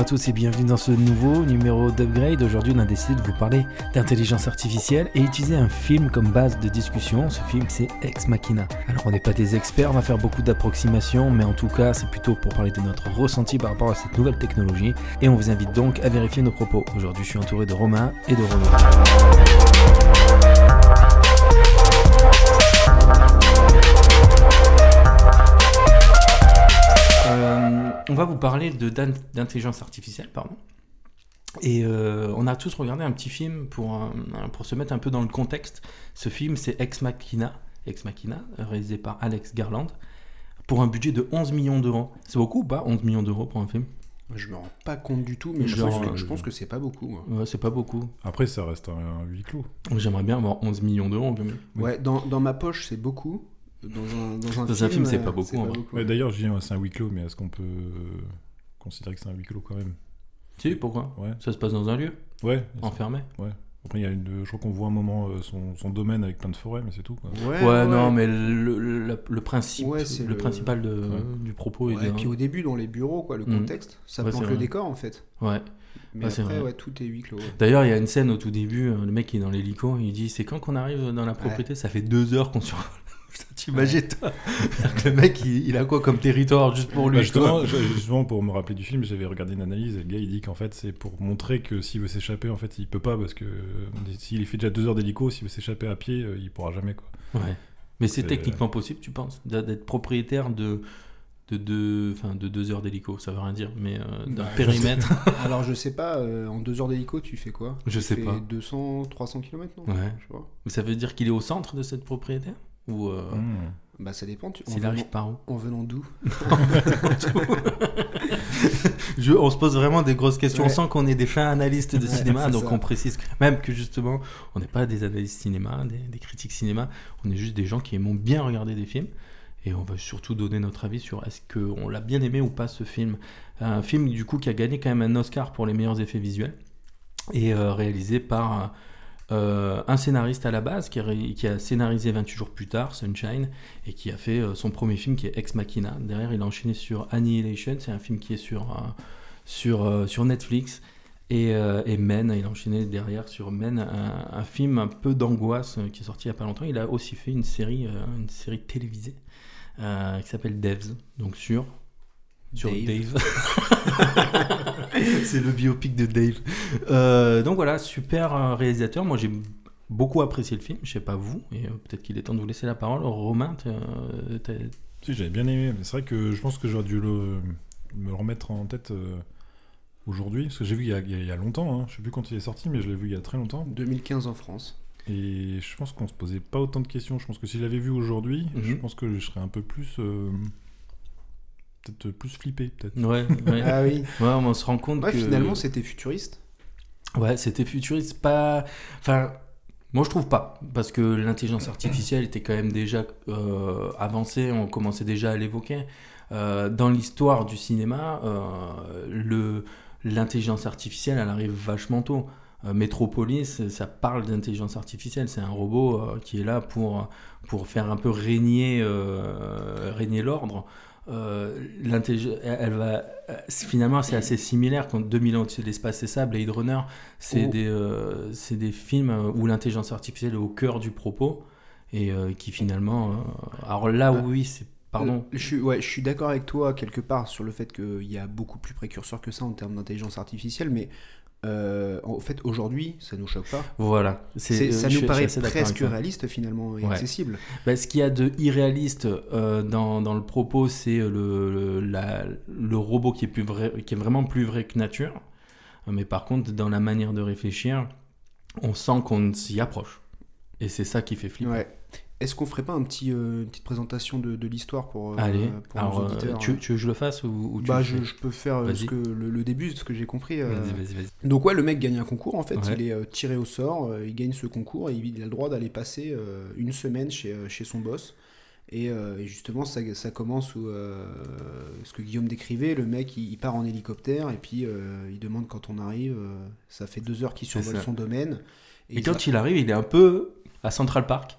à tous et bienvenue dans ce nouveau numéro d'Upgrade. Aujourd'hui, on a décidé de vous parler d'intelligence artificielle et utiliser un film comme base de discussion. Ce film, c'est Ex Machina. Alors, on n'est pas des experts, on va faire beaucoup d'approximations, mais en tout cas, c'est plutôt pour parler de notre ressenti par rapport à cette nouvelle technologie. Et on vous invite donc à vérifier nos propos. Aujourd'hui, je suis entouré de Romain et de Renaud. On va vous parler d'intelligence artificielle, pardon. Et euh, on a tous regardé un petit film pour, pour se mettre un peu dans le contexte. Ce film, c'est Ex Machina, Ex Machina, réalisé par Alex Garland, pour un budget de 11 millions d'euros. C'est beaucoup ou pas 11 millions d'euros pour un film? Je me rends pas compte du tout, mais je, Genre, pense que, euh, je pense que c'est pas beaucoup. moi. Ouais, C'est pas beaucoup. Après, ça reste un, un huis clos. J'aimerais bien avoir 11 millions d'euros. Ouais, dans, dans ma poche, c'est beaucoup. Dans un, dans un Dans film, film, c'est euh, pas beaucoup, vrai. Ouais, D'ailleurs, je dis ouais, c'est un huis clos, mais est-ce qu'on peut euh, considérer que c'est un huis clos quand même? Si, pourquoi? Ouais. Ça se passe dans un lieu, Ouais. enfermé? Après, il y a une, je crois qu'on voit un moment euh, son, son domaine avec plein de forêts, mais c'est tout. Quoi. Ouais, Ouais, non, mais le, le- le principe, Ouais, le, le- principal de, Ouais. du propos est Ouais, et de- puis au début, dans les bureaux, quoi, le Mhm. contexte, ça Ouais, c'est le vrai. décor en fait. Ouais. Mais Ouais, c'est après, vrai. ouais, tout est huis clos. ouais. D'ailleurs, il y a une scène au tout début, euh, le mec qui est dans l'hélico, il dit c'est quand qu'on arrive dans la propriété Ça fait deux heures qu'on survole. Putain, t'imagines toi Le mec, il, il a quoi comme territoire juste pour lui Bah, justement, quoi je- justement, pour me rappeler du film, j'avais regardé une analyse et le gars il dit qu'en fait c'est pour montrer que s'il veut s'échapper, en fait il peut pas parce que euh, s'il fait déjà deux heures d'hélico, s'il veut s'échapper à pied, euh, il pourra jamais quoi. Ouais. Mais c'est C'est- techniquement possible, tu penses D'être propriétaire de, de, deux, enfin, de deux heures d'hélico, ça veut rien dire, mais euh, d'un Bah, je périmètre. Alors, je sais pas, euh, en deux heures d'hélico, tu fais quoi? Je Tu sais fais pas. 200, 300 km, non? Ouais. Je sais pas. Ça veut dire qu'il est au centre de cette propriété? Ou euh, Hmm. Bah, ça dépend. Tu... S'il arrive par où en venant d'où Je- on se pose vraiment des grosses questions. Ouais. On sent qu'on est des fins analystes de Ouais, cinéma, donc ça. on précise même que justement, on n'est pas des analystes cinéma, des, des critiques cinéma. On est juste des gens qui aimons bien regarder des films. Et on va surtout donner notre avis sur est-ce qu'on l'a bien aimé ou pas ce film. Un film du coup qui a gagné quand même un Oscar pour les meilleurs effets visuels et euh, réalisé par euh, un scénariste à la base qui a, ré- qui a scénarisé 28 jours plus tard, Sunshine, et qui a fait euh, son premier film qui est Ex Machina. Derrière, il a enchaîné sur Annihilation, c'est un film qui est sur, euh, sur, euh, sur Netflix. Et, euh, et Men, il a enchaîné derrière sur Men, un, un film un peu d'angoisse euh, qui est sorti il n'y a pas longtemps. Il a aussi fait une série, euh, une série télévisée euh, qui s'appelle Devs, donc sur, sur Dave. Dave. c'est le biopic de Dave. Euh, donc voilà, super euh, réalisateur. Moi j'ai beaucoup apprécié le film, je sais pas vous, et euh, peut-être qu'il est temps de vous laisser la parole. Romain, t'es- Si, j'avais bien aimé, mais c'est vrai que je pense que j'aurais dû le, me le remettre en tête euh, aujourd'hui, parce que j'ai vu il y a, il y longtemps, hein. je sais plus quand il est sorti, mais je l'ai vu il y a très longtemps. 2015 en France. Et je pense qu'on se posait pas autant de questions. Je pense que si je l'avais vu aujourd'hui, Mhm. je pense que je serais un peu plus. euh, peut-être plus flippé, peut-être. ouais, ouais. Ah oui. Ouais, on se rend compte Ouais, que finalement, c'était futuriste. Ouais, c'était futuriste, pas. Enfin, moi je trouve pas, parce que l'intelligence artificielle était quand même déjà euh, avancée, on commençait déjà à l'évoquer. Euh, dans l'histoire du cinéma, euh, le l'intelligence artificielle, elle arrive vachement tôt. Metropolis, ça parle d'intelligence artificielle, c'est un robot euh, qui est là pour, pour faire un peu régner, euh, régner l'ordre. Euh, elle, va, euh, finalement, c'est assez similaire quand 2000 ans au-dessus de l'espace, c'est ça, Blade Runner, c'est Oh. des, euh, des films où l'intelligence artificielle est au cœur du propos et euh, qui finalement. euh, alors là, Ah. oui, c'est. Pardon. Euh, Je suis, ouais, je suis d'accord avec toi quelque part sur le fait qu'il y a beaucoup plus précurseur que ça en termes d'intelligence artificielle, mais euh, en fait aujourd'hui ça nous choque pas. Voilà. C'est, euh, ça je nous je paraît avec presque réaliste finalement et Ouais. accessible. Bah, ce qu'il y a de irréaliste euh, dans, dans le propos, c'est le, le, la- le robot qui est, plus vrai, qui est vraiment plus vrai que nature. Euh, Mais par contre, dans la manière de réfléchir, on sent qu'on s'y approche. Et c'est ça qui fait flipper. Ouais. Est-ce qu'on ferait pas un petit, euh, une petite présentation de, de l'histoire pour, euh, Allez, pour alors, nos euh, auditeurs tu, tu veux que je le fasse ou, ou tu Bah, je, peux faire ce que, le, le début, ce que j'ai compris. euh, Vas-y, vas-y, vas-y. Donc ouais, le mec gagne un concours en fait, Ouais. il est tiré au sort, il gagne ce concours et il a le droit d'aller passer une semaine chez, chez son boss. Et, et justement, ça, ça commence où ce que Guillaume décrivait, le mec il, il part en hélicoptère et puis il demande quand on arrive, ça fait deux heures qu'il survole son domaine. Et quand il arrive, il est un peu à Central Park.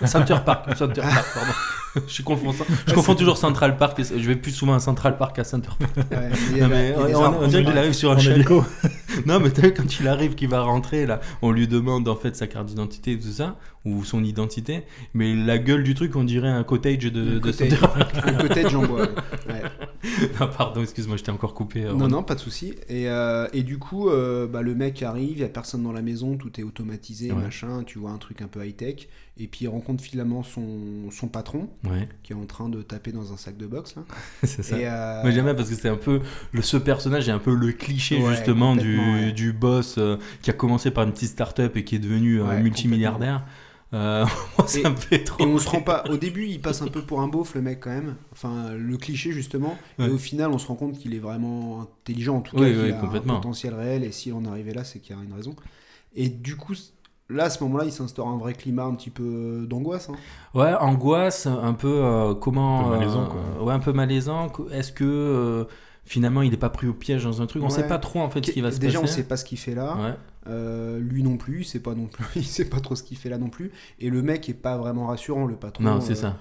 Center Park, Center Park, pardon. je confonds, ça- je confonds toujours Central Park. et- Je vais plus souvent à Central Park qu'à Center Park. Ouais, Non, mais on, dirait qu'il arrive sur un chalet. Non, mais t'as vu, quand il arrive, qu'il va rentrer, là, on lui demande en fait sa carte d'identité et tout ça, ou son identité, mais la gueule du truc, on dirait un cottage de, de cottage. Center Park. un cottage en bois. ouais. Ouais. Non, pardon, excuse-moi, je t'ai encore coupé. euh, Non, non, pas de souci. Et, euh, et du coup, euh, bah, le mec arrive, il n'y a personne dans la maison, tout est automatisé, Ouais. machin, tu vois un truc un peu high-tech. Et puis il rencontre finalement son, son patron, Ouais, qui est en train de taper dans un sac de boxe. Là. c'est ça. Moi j'aime bien parce que c'est un peu le, ce personnage est un peu le cliché Ouais, justement du, du boss qui a commencé par une petite start-up et qui est devenu multimilliardaire. Euh, moi, ça Et- me fait trop. Et on se rend pas. Au début, il passe un peu pour un beauf, le mec, quand même. Enfin, le cliché, justement. Ouais. Et au final, on se rend compte qu'il est vraiment intelligent, en tout Oui, cas, oui, qu'il a complètement. un potentiel réel. Et s'il en arrivait là, c'est qu'il y a une raison. Et du coup, là, à ce moment-là, il s'instaure un vrai climat un petit peu d'angoisse. hein. Ouais, angoisse, un peu euh, comment. Un peu malaisant, euh, quoi. Ouais, un peu malaisant. Est-ce que euh, finalement il n'est pas pris au piège dans un truc? On Ouais. sait pas trop en fait ce qui va se Déjà, on passer. sait pas ce qu'il fait là. Ouais. Euh, lui non plus, il sait pas non plus, il sait pas trop ce qu'il fait là non plus. Et le mec est pas vraiment rassurant, le patron. Non, c'est euh, ça.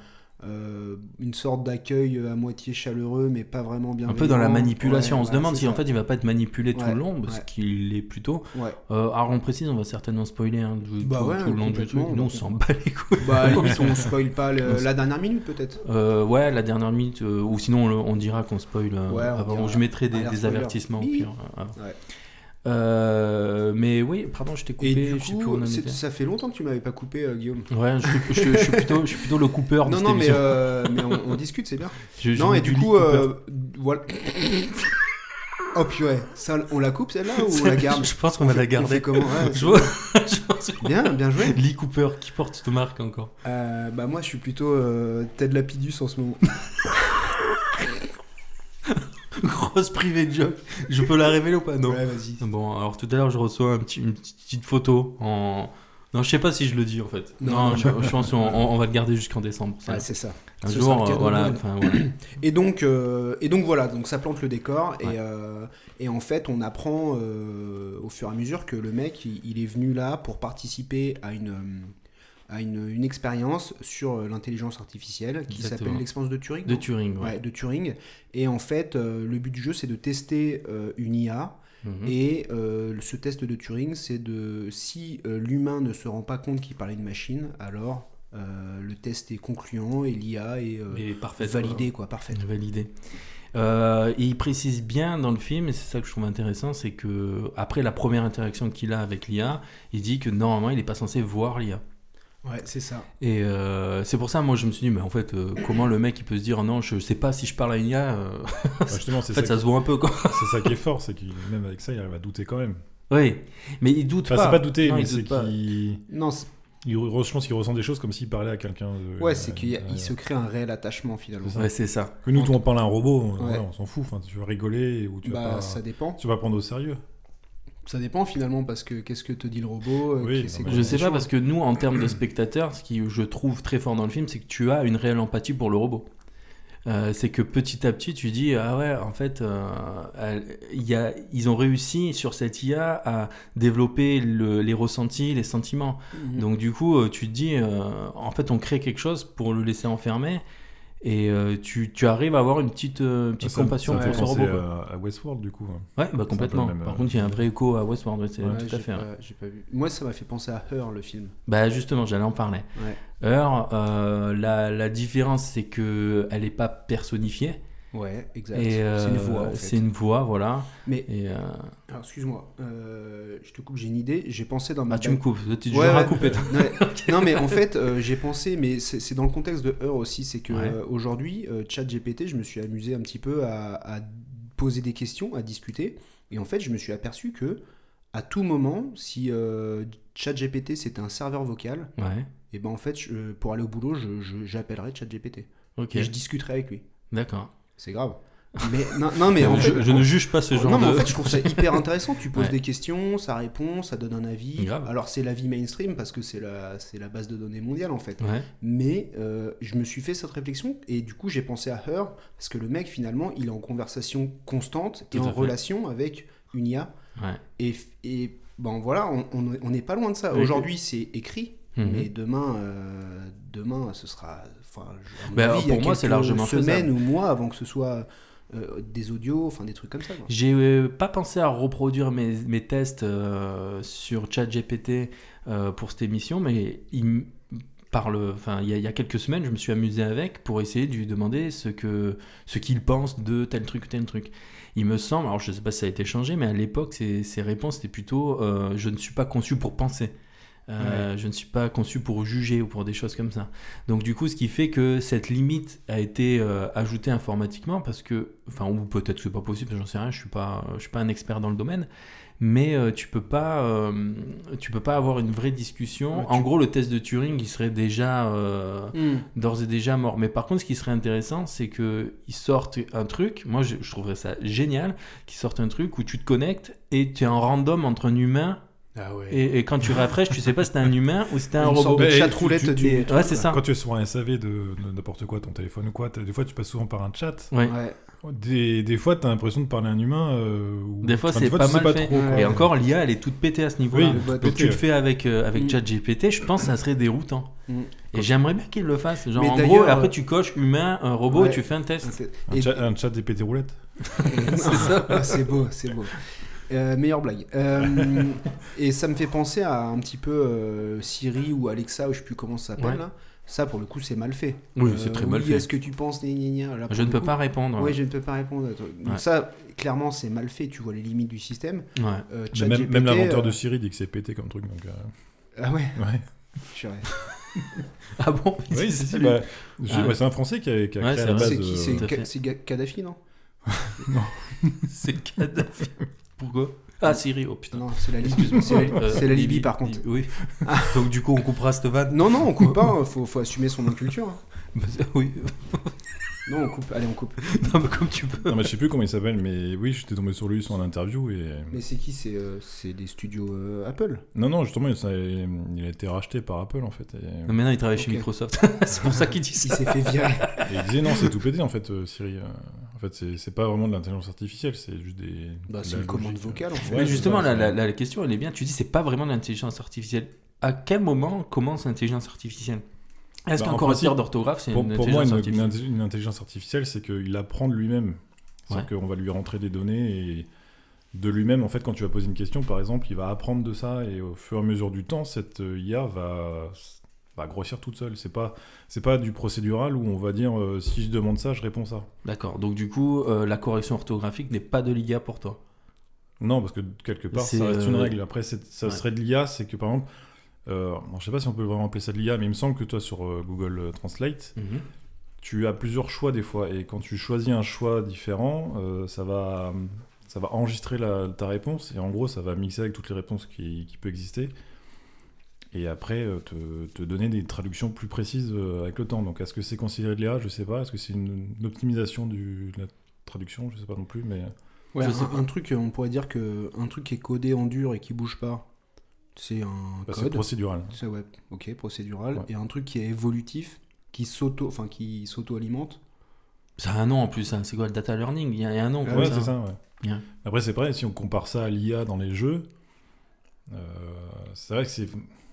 euh, une sorte d'accueil à moitié chaleureux, mais pas vraiment bien. Un peu dans la manipulation. on se demande si en fait il va pas être manipulé tout Ouais, le long, parce qu'il est plutôt. Alors on précise, on va certainement spoiler hein, du- Bah tout, le long du truc. Nous on s'en bat les couilles. Bah, limite, on spoil pas le- la dernière minute peut-être. Ouais, la dernière minute, ou sinon on, dira qu'on spoil. Ouais, on avant. dira. je mettrai des, avertissements au pire. Ouais. Euh, mais oui, pardon, je t'ai coupé. Et du je sais plus où coup, on en c'est- était. ça fait longtemps que tu m'avais pas coupé, euh, Guillaume. Ouais, je, suis- je, je suis plutôt, je suis plutôt le coupeur de Non, non, mais, euh, mais on, on discute, c'est bien. Non, et du coup, voilà. oh purée, ça, on la coupe celle-là ou on la garde Je pense qu'on va la garder. comment Ouais, Je, vois- je pense que- Bien, bien joué. Lee Cooper qui porte cette marque encore. Euh, bah moi je suis plutôt euh, Ted Lapidus en ce moment. Grosse privée joke. Je peux la révéler ou pas? Non. Ouais, vas-y. Bon, alors tout à l'heure, je reçois un petit, une petite photo en. Non, je sais pas si je le dis en fait. Non, je, je pense qu'on on- va le garder jusqu'en décembre. ça. Ouais, c'est ça. un ce jour, euh, de voilà. Et donc, euh, et donc voilà, donc ça plante le décor Ouais. et, euh, et en fait on apprend au fur et à mesure que le mec il, il est venu là pour participer à une à une, une expérience sur euh, l'intelligence artificielle qui s'appelle l'expérience de Turing. De Turing, ouais. Ouais, de Turing. Et en fait, euh, le but du jeu, c'est de tester euh, une IA. Mhm. Et euh, ce test de Turing, c'est de si l'humain ne se rend pas compte qu'il parle à une machine, alors le test est concluant et l'IA est validée, quoi, parfaite. Validé. Euh, et il précise bien dans le film, et c'est ça que je trouve intéressant, c'est que après la première interaction qu'il a avec l'IA, il dit que normalement il n'est pas censé voir l'IA. Ouais, c'est ça. Et euh, c'est pour ça, moi je me suis dit, mais en fait, euh, comment le mec il peut se dire, non, je sais pas si je parle à une IA euh, Bah, justement, c'est En fait, ça, ça se voit un peu quoi. c'est ça qui est fort, c'est qu'il même avec ça, il arrive à douter quand même. Oui, mais il doute Enfin, pas. c'est pas douter, Non, mais il c'est qu'il. Non, c'est- il re- je pense qu'il ressent des choses comme s'il parlait à quelqu'un. de- ouais, c'est qu'il y a- euh, il se crée un réel attachement finalement. C'est ça. Ouais, c'est ça. Que nous, tout, on parle à un robot, on, Ouais. ouais, on s'en fout. Enfin, tu vas rigoler ou tu vas Bah, pas. ça dépend. Tu vas prendre au sérieux. Ça dépend finalement parce que qu'est-ce que te dit le robot euh, Oui, non, mais Je sais pas parce que nous, en termes de spectateurs, ce qui je trouve très fort dans le film, c'est que tu as une réelle empathie pour le robot. Euh, c'est que petit à petit, tu dis ah ouais, en fait, euh, elle- y a, ils ont réussi sur cette IA à développer le- les ressentis, les sentiments. Mhm. Donc du coup, euh, tu te dis, euh, en fait, on crée quelque chose pour le laisser enfermer, et euh, tu, tu arrives à avoir une petite, euh, petite Ça me- compassion ça pour ce robot. quoi. à, à Westworld, du coup. hein. Ouais, bah complètement. même, Par euh, contre, il y a un vrai écho à Westworld, ouais, c'est Ouais, tout à fait. pas- j'ai pas vu. Moi, ça m'a fait penser à Her, le film. Bah justement, j'allais en parler. Ouais. Euh, la, la différence c'est que elle n'est pas personnifiée. Ouais, exact. Euh, c'est une voix. En fait. C'est une voix, voilà. Mais euh, alors, excuse-moi, euh, je te coupe. J'ai une idée. J'ai pensé dans ma. bah, tu me coupes, tu Ouais, ouais, couper. non, mais- non, mais en fait, j'ai pensé, mais c'est dans le contexte de Her aussi, c'est que Ouais. aujourd'hui, ChatGPT, je me suis amusé un petit peu à, à poser des questions, à discuter, et en fait, je me suis aperçu que à tout moment, si ChatGPT c'était un serveur vocal, et ben en fait, je- pour aller au boulot, je- je- ChatGPT ok, et je discuterai avec lui. d'accord. C'est grave. Mais non, non, mais en je, fait, je ne juge pas ce genre non, mais de. en fait, je trouve ça hyper intéressant. Tu poses Ouais. des questions, ça répond, ça donne un avis. Grave. Alors, c'est l'avis mainstream parce que c'est la, c'est la base de données mondiale en fait. Ouais, Mais euh, je me suis fait cette réflexion et du coup, j'ai pensé à Her parce que le mec, finalement, il est en conversation constante et Tout en relation avec une IA. ouais. Et, et bon, voilà, on- n'est pas loin de ça. Aujourd'hui, c'est écrit. Mhm. Mais demain, euh, demain, ce sera. Enfin, Bah, avis, pour moi, c'est largement semaines faisable. ou mois avant que ce soit euh, des audios, enfin des trucs comme ça. J'ai euh, pas pensé à reproduire mes, mes tests euh, sur ChatGPT pour cette émission, mais il parle. Enfin, il y, a- il y a quelques semaines, je me suis amusé avec pour essayer de lui demander ce que ce qu'il pense de tel truc tel truc. Il me semble, alors je sais pas si ça a été changé, mais à l'époque, ses, ses réponses étaient plutôt je ne suis pas conçu pour penser. Euh, Je ne suis pas conçu pour juger ou pour des choses comme ça. Donc du coup, ce qui fait que cette limite a été euh, ajoutée informatiquement parce que, enfin, ou peut-être que c'est pas possible, j'en sais rien, je suis pas, je suis pas un expert dans le domaine, mais euh, tu peux pas, tu peux pas avoir une vraie discussion. Ouais, En gros, le test de Turing, il serait déjà Hmm. d'ores et déjà mort. Mais par contre, ce qui serait intéressant, c'est que ils sortent un truc. Moi, je, je trouverais ça génial qu'ils sortent un truc où tu te connectes et tu es en random entre un humain Ah ouais. et, et quand tu rafraîches, tu sais pas si c'était un humain ou si c'était un Une sorte robot. de Mais chat tu- roulette tu- du. Et- truc, ouais, c'est ça. Quand tu es sur un SAV de, de n'importe quoi, ton téléphone ou quoi, t'as- des fois tu passes souvent par un chat. Ouais. Ouais. Des, des fois, tu as l'impression de parler à un humain. euh, ou- Des fois, enfin, c'est tu pas mal fait. trop. Et encore, l'IA, elle est toute pétée à ce niveau-là. Oui, Donc pété, tu le fais avec, euh, avec Mm. ChatGPT, je pense que ça serait déroutant. Mm. Et j'aimerais bien qu'il le fasse. Genre, Mais en gros, après tu coches humain, un robot, Ouais. et tu fais un test. Un, Et- chat, un chat des pétés roulettes. c'est ça. c'est beau, c'est beau. Euh, meilleure blague. Euh, et ça me fait penser à un petit peu euh, Siri ou Alexa, ou je sais plus comment ça s'appelle. Ouais. là. Ça, pour le coup, c'est mal fait. Oui, c'est très mal fait. Est-ce que tu penses gna, gna, gna Là, pour Je ne peux coup- pas répondre. Oui, je ne peux pas répondre. à toi. Donc Ouais. ça, clairement, c'est mal fait. Tu vois les limites du système. Ouais. Euh, même l'inventeur euh, de Siri dit que c'est pété comme truc. Donc, euh, Ah ouais. Ah bon Oui, bah, Ah. ouais, c'est un Français qui a, qui a Ouais, créé la base. C'est euh, Kadhafi, non C'est Kadhafi. Pourquoi Ah, Siri, oh putain. Non, c'est la Libye. C'est la, Euh, c'est la Libye, par contre. Oui. Donc du coup, on coupera cette vanne. Non, non, on coupe pas. hein. Faut, faut assumer son inculture. hein. Bah, oui. Non, on coupe. Allez, on coupe. Non, mais comme tu peux. Non, mais je sais plus comment il s'appelle, mais oui, j'étais tombé sur lui, son interview. Et... Mais c'est qui? C'est euh, c'est des studios euh, Apple. Non, non, justement, il, ça- il a été racheté par Apple en fait. Et, Non, Maintenant, il travaille chez. Microsoft. c'est pour ça qu'il dit Il ça. s'est fait virer. et il disait non, c'est tout pété en fait, euh, Siri. Euh, en fait, c'est pas vraiment de l'intelligence artificielle, c'est juste des. Bah, c'est une commande vocale en fait. Ouais, justement, ça, la, c'est- la- la question, elle est bien. Tu dis, c'est pas vraiment de l'intelligence artificielle. À quel moment commence l'intelligence artificielle? Est-ce Bah, correcteur principe, d'orthographe, c'est Pour, une pour moi, intelligence une, une artificielle une intelligence artificielle, c'est qu'il apprend de lui-même. C'est-à-dire qu'on va lui rentrer des données et de lui-même, en fait, quand tu vas poser une question, par exemple, il va apprendre de ça et au fur et à mesure du temps, cette euh, IA va, va grossir toute seule. C'est pas, c'est pas du procédural où on va dire euh, si je demande ça, je réponds ça. D'accord. Donc du coup, euh, la correction orthographique n'est pas de l'IA pour toi. Non, parce que quelque part, C'est, ça reste une euh, règle. Après, ça ouais. serait de l'IA, c'est que par exemple, je sais pas si on peut vraiment appeler ça de l'IA, mais il me semble que toi, sur Google Translate, tu as plusieurs choix des fois, et quand tu choisis un choix différent, ça va ça va enregistrer la- ta réponse, et en gros, ça va mixer avec toutes les réponses qui, qui peuvent exister, et après euh, te, te donner des traductions plus précises euh, avec le temps. Donc, est-ce que c'est considéré de l'IA Je sais pas. Est-ce que c'est une, une optimisation du, de la traduction Je sais pas non plus, mais Ouais, Je un, sais pas. un truc, on pourrait dire que un truc qui est codé en dur et qui bouge pas, c'est un bah, c'est code. procédural. C'est ouais, ok, procédural. Ouais. Et un truc qui est évolutif, qui s'auto, enfin qui s'auto-alimente. Ça a un nom en plus. hein. C'est quoi le data learning? Il y a il y a un nom. Ah comme Ouais, ça. c'est ça, ouais. Après, c'est vrai, si on compare ça à l'IA dans les jeux, euh, c'est vrai que c'est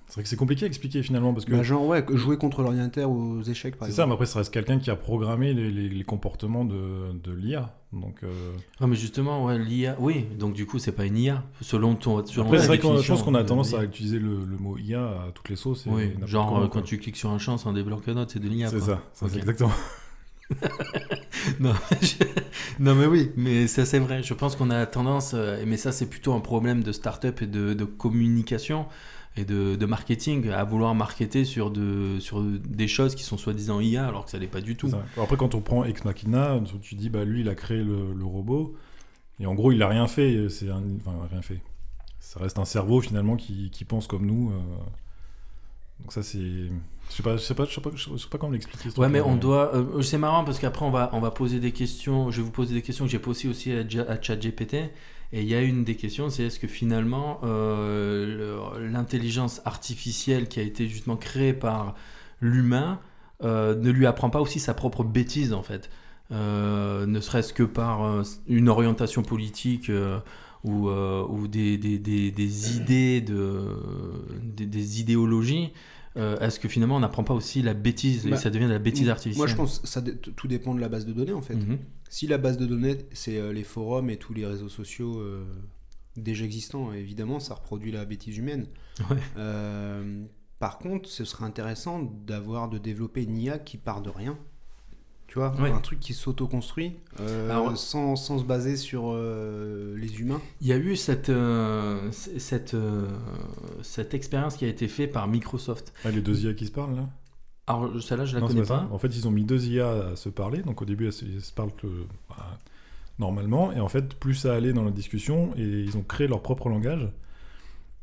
c'est vrai que c'est compliqué à expliquer finalement parce que Bah, genre ouais, jouer contre l'ordinateur aux échecs par c'est ça, exemple. mais après, ça reste quelqu'un qui a programmé les, les- les comportements de, de l'IA. Donc, euh, Ah, mais justement, ouais, l'IA. Oui, donc du coup, c'est pas une IA. Selon ton. Selon après, c'est vrai qu'on je pense qu'on a tendance à utiliser le, le mot IA à toutes les sauces. Oui, genre comment, euh, quoi. quand tu cliques sur un champ sans débloquer un autre, c'est de l'IA. C'est ça, ça, exactement. non, je- non, mais oui, mais ça c'est vrai. Je pense qu'on a tendance, euh, mais ça c'est plutôt un problème de start-up et de, de communication et de, de marketing, à vouloir marketer sur, de, sur des choses qui sont soi-disant IA alors que ça l'est pas du tout. Après, quand on prend Ex Machina, tu dis, bah lui, il a créé le, le robot, et en gros, il a rien fait. C'est un... Enfin, rien fait. Ça reste un cerveau finalement qui, qui pense comme nous. euh. Donc ça, c'est. Je sais pas, je sais pas, je sais pas, je sais pas comment l'expliquer. Ouais, mais on doit. euh, c'est marrant parce qu'après, on va, on va poser des questions. Je vais vous poser des questions que j'ai posées aussi à ChatGPT. Et il y a une des questions c'est est-ce que finalement, euh, l'intelligence artificielle qui a été justement créée par l'humain euh, ne lui apprend pas aussi sa propre bêtise, en fait Euh, Ne serait-ce que par une orientation politique. ou, ou des, des, des, des idées de des, des idéologies est-ce que finalement on n'apprend pas aussi la bêtise et Bah, ça devient de la bêtise artificielle Moi, je pense que ça, tout dépend de la base de données en fait. Mhm. Si la base de données, c'est euh, les forums et tous les réseaux sociaux euh, déjà existants, évidemment, ça reproduit la bêtise humaine. Ouais. Euh, par contre, ce serait intéressant d'avoir, de développer une IA qui part de rien. Tu vois, Ouais. un truc qui s'auto-construit euh, Alors- sans, sans se baser sur euh, les humains. Il y a eu cette, euh, cette, euh, cette expérience qui a été faite par Microsoft. Ah, les deux IA qui se parlent là? Alors celle-là je la Non, connais pas. En fait, ils ont mis deux IA à se parler. Donc au début, elles se, elles se parlent que, bah, normalement. Et en fait, plus ça allait dans la discussion, et ils ont créé leur propre langage.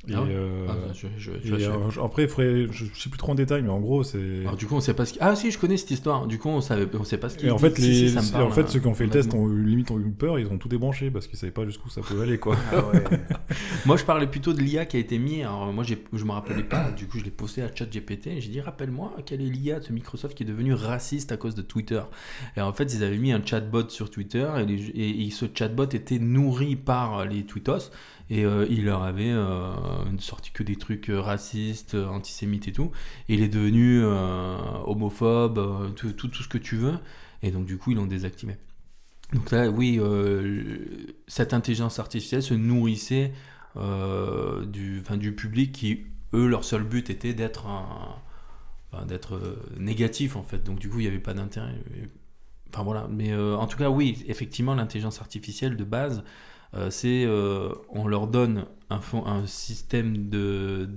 Et, Ah ouais euh, Ah, je- je- et, euh, après, il faudrait, je, sais plus trop en détail, mais en gros, c'est. Alors, du coup on sait pas ce qui... Ah si je connais cette histoire. Du coup on savait on sait pas ce qui Et en fait, les, parle, en fait, ceux qui ont fait le test ont eu, limite ont eu peur, ils ont tout débranché parce qu'ils savaient pas jusqu'où ça pouvait aller, quoi. Ah ouais. Moi, je parlais plutôt de l'IA qui a été mis. Alors, moi, je me rappelais pas. Du coup, je l'ai posté à ChatGPT. J'ai dit, rappelle-moi, quelle est l'IA de Microsoft qui est devenu raciste à cause de Twitter? Et en fait, ils avaient mis un chatbot sur Twitter et, les- et- et ce chatbot était nourri par les tweetos. Et euh, il leur avait euh, sorti que des trucs euh, racistes, antisémites et tout. Et il est devenu homophobe, tout, tout, tout ce que tu veux. Et donc, du coup, ils l'ont désactivé. Donc là, oui, cette intelligence artificielle se nourrissait du, du public qui, eux, leur seul but était d'être enfin, d'être négatif en fait. Donc du coup, il n'y avait pas d'intérêt. Enfin voilà. Mais en tout cas, oui, effectivement, l'intelligence artificielle de base, c'est euh, on leur donne un, fond, un système de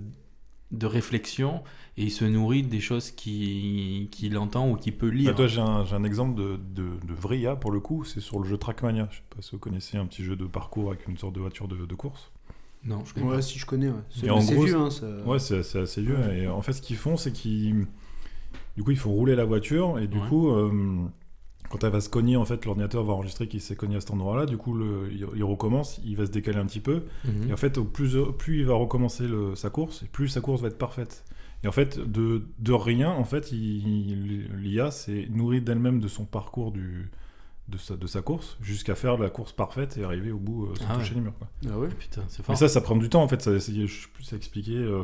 de réflexion et il se nourrit des choses qu'il entend ou qu'il peut lire. Bah, toi, j'ai un, j'ai un exemple de, de, de vrai IA pour le coup, c'est sur le jeu Trackmania. Je sais pas si vous connaissez un petit jeu de parcours avec une sorte de voiture de, de course. non, je connais Ouais, pas. si je connais. Ouais. C'est vieux, hein, ça. Ouais, c'est assez vieux. Et en fait, ce qu'ils font, c'est qu'ils. Du coup, il faut rouler la voiture. Et du Ouais. coup, euh, quand elle va se cogner, en fait, l'ordinateur va enregistrer qu'il s'est cogné à cet endroit-là. Du coup, le, il, il recommence, il va se décaler un petit peu. Mhm. Et en fait, au plus, plus il va recommencer le- sa course, et plus sa course va être parfaite. Et en fait, de, de rien, en fait, l'IA s'est nourrie d'elle-même de son parcours du, de, sa, de sa course, jusqu'à faire la course parfaite et arriver au bout euh, sans Ah toucher ouais. les murs. Quoi. Ah ouais. Putain, c'est fort. Mais ça, ça prend du temps, en fait. Ça, c'est- je sais plus s'expliquer. euh,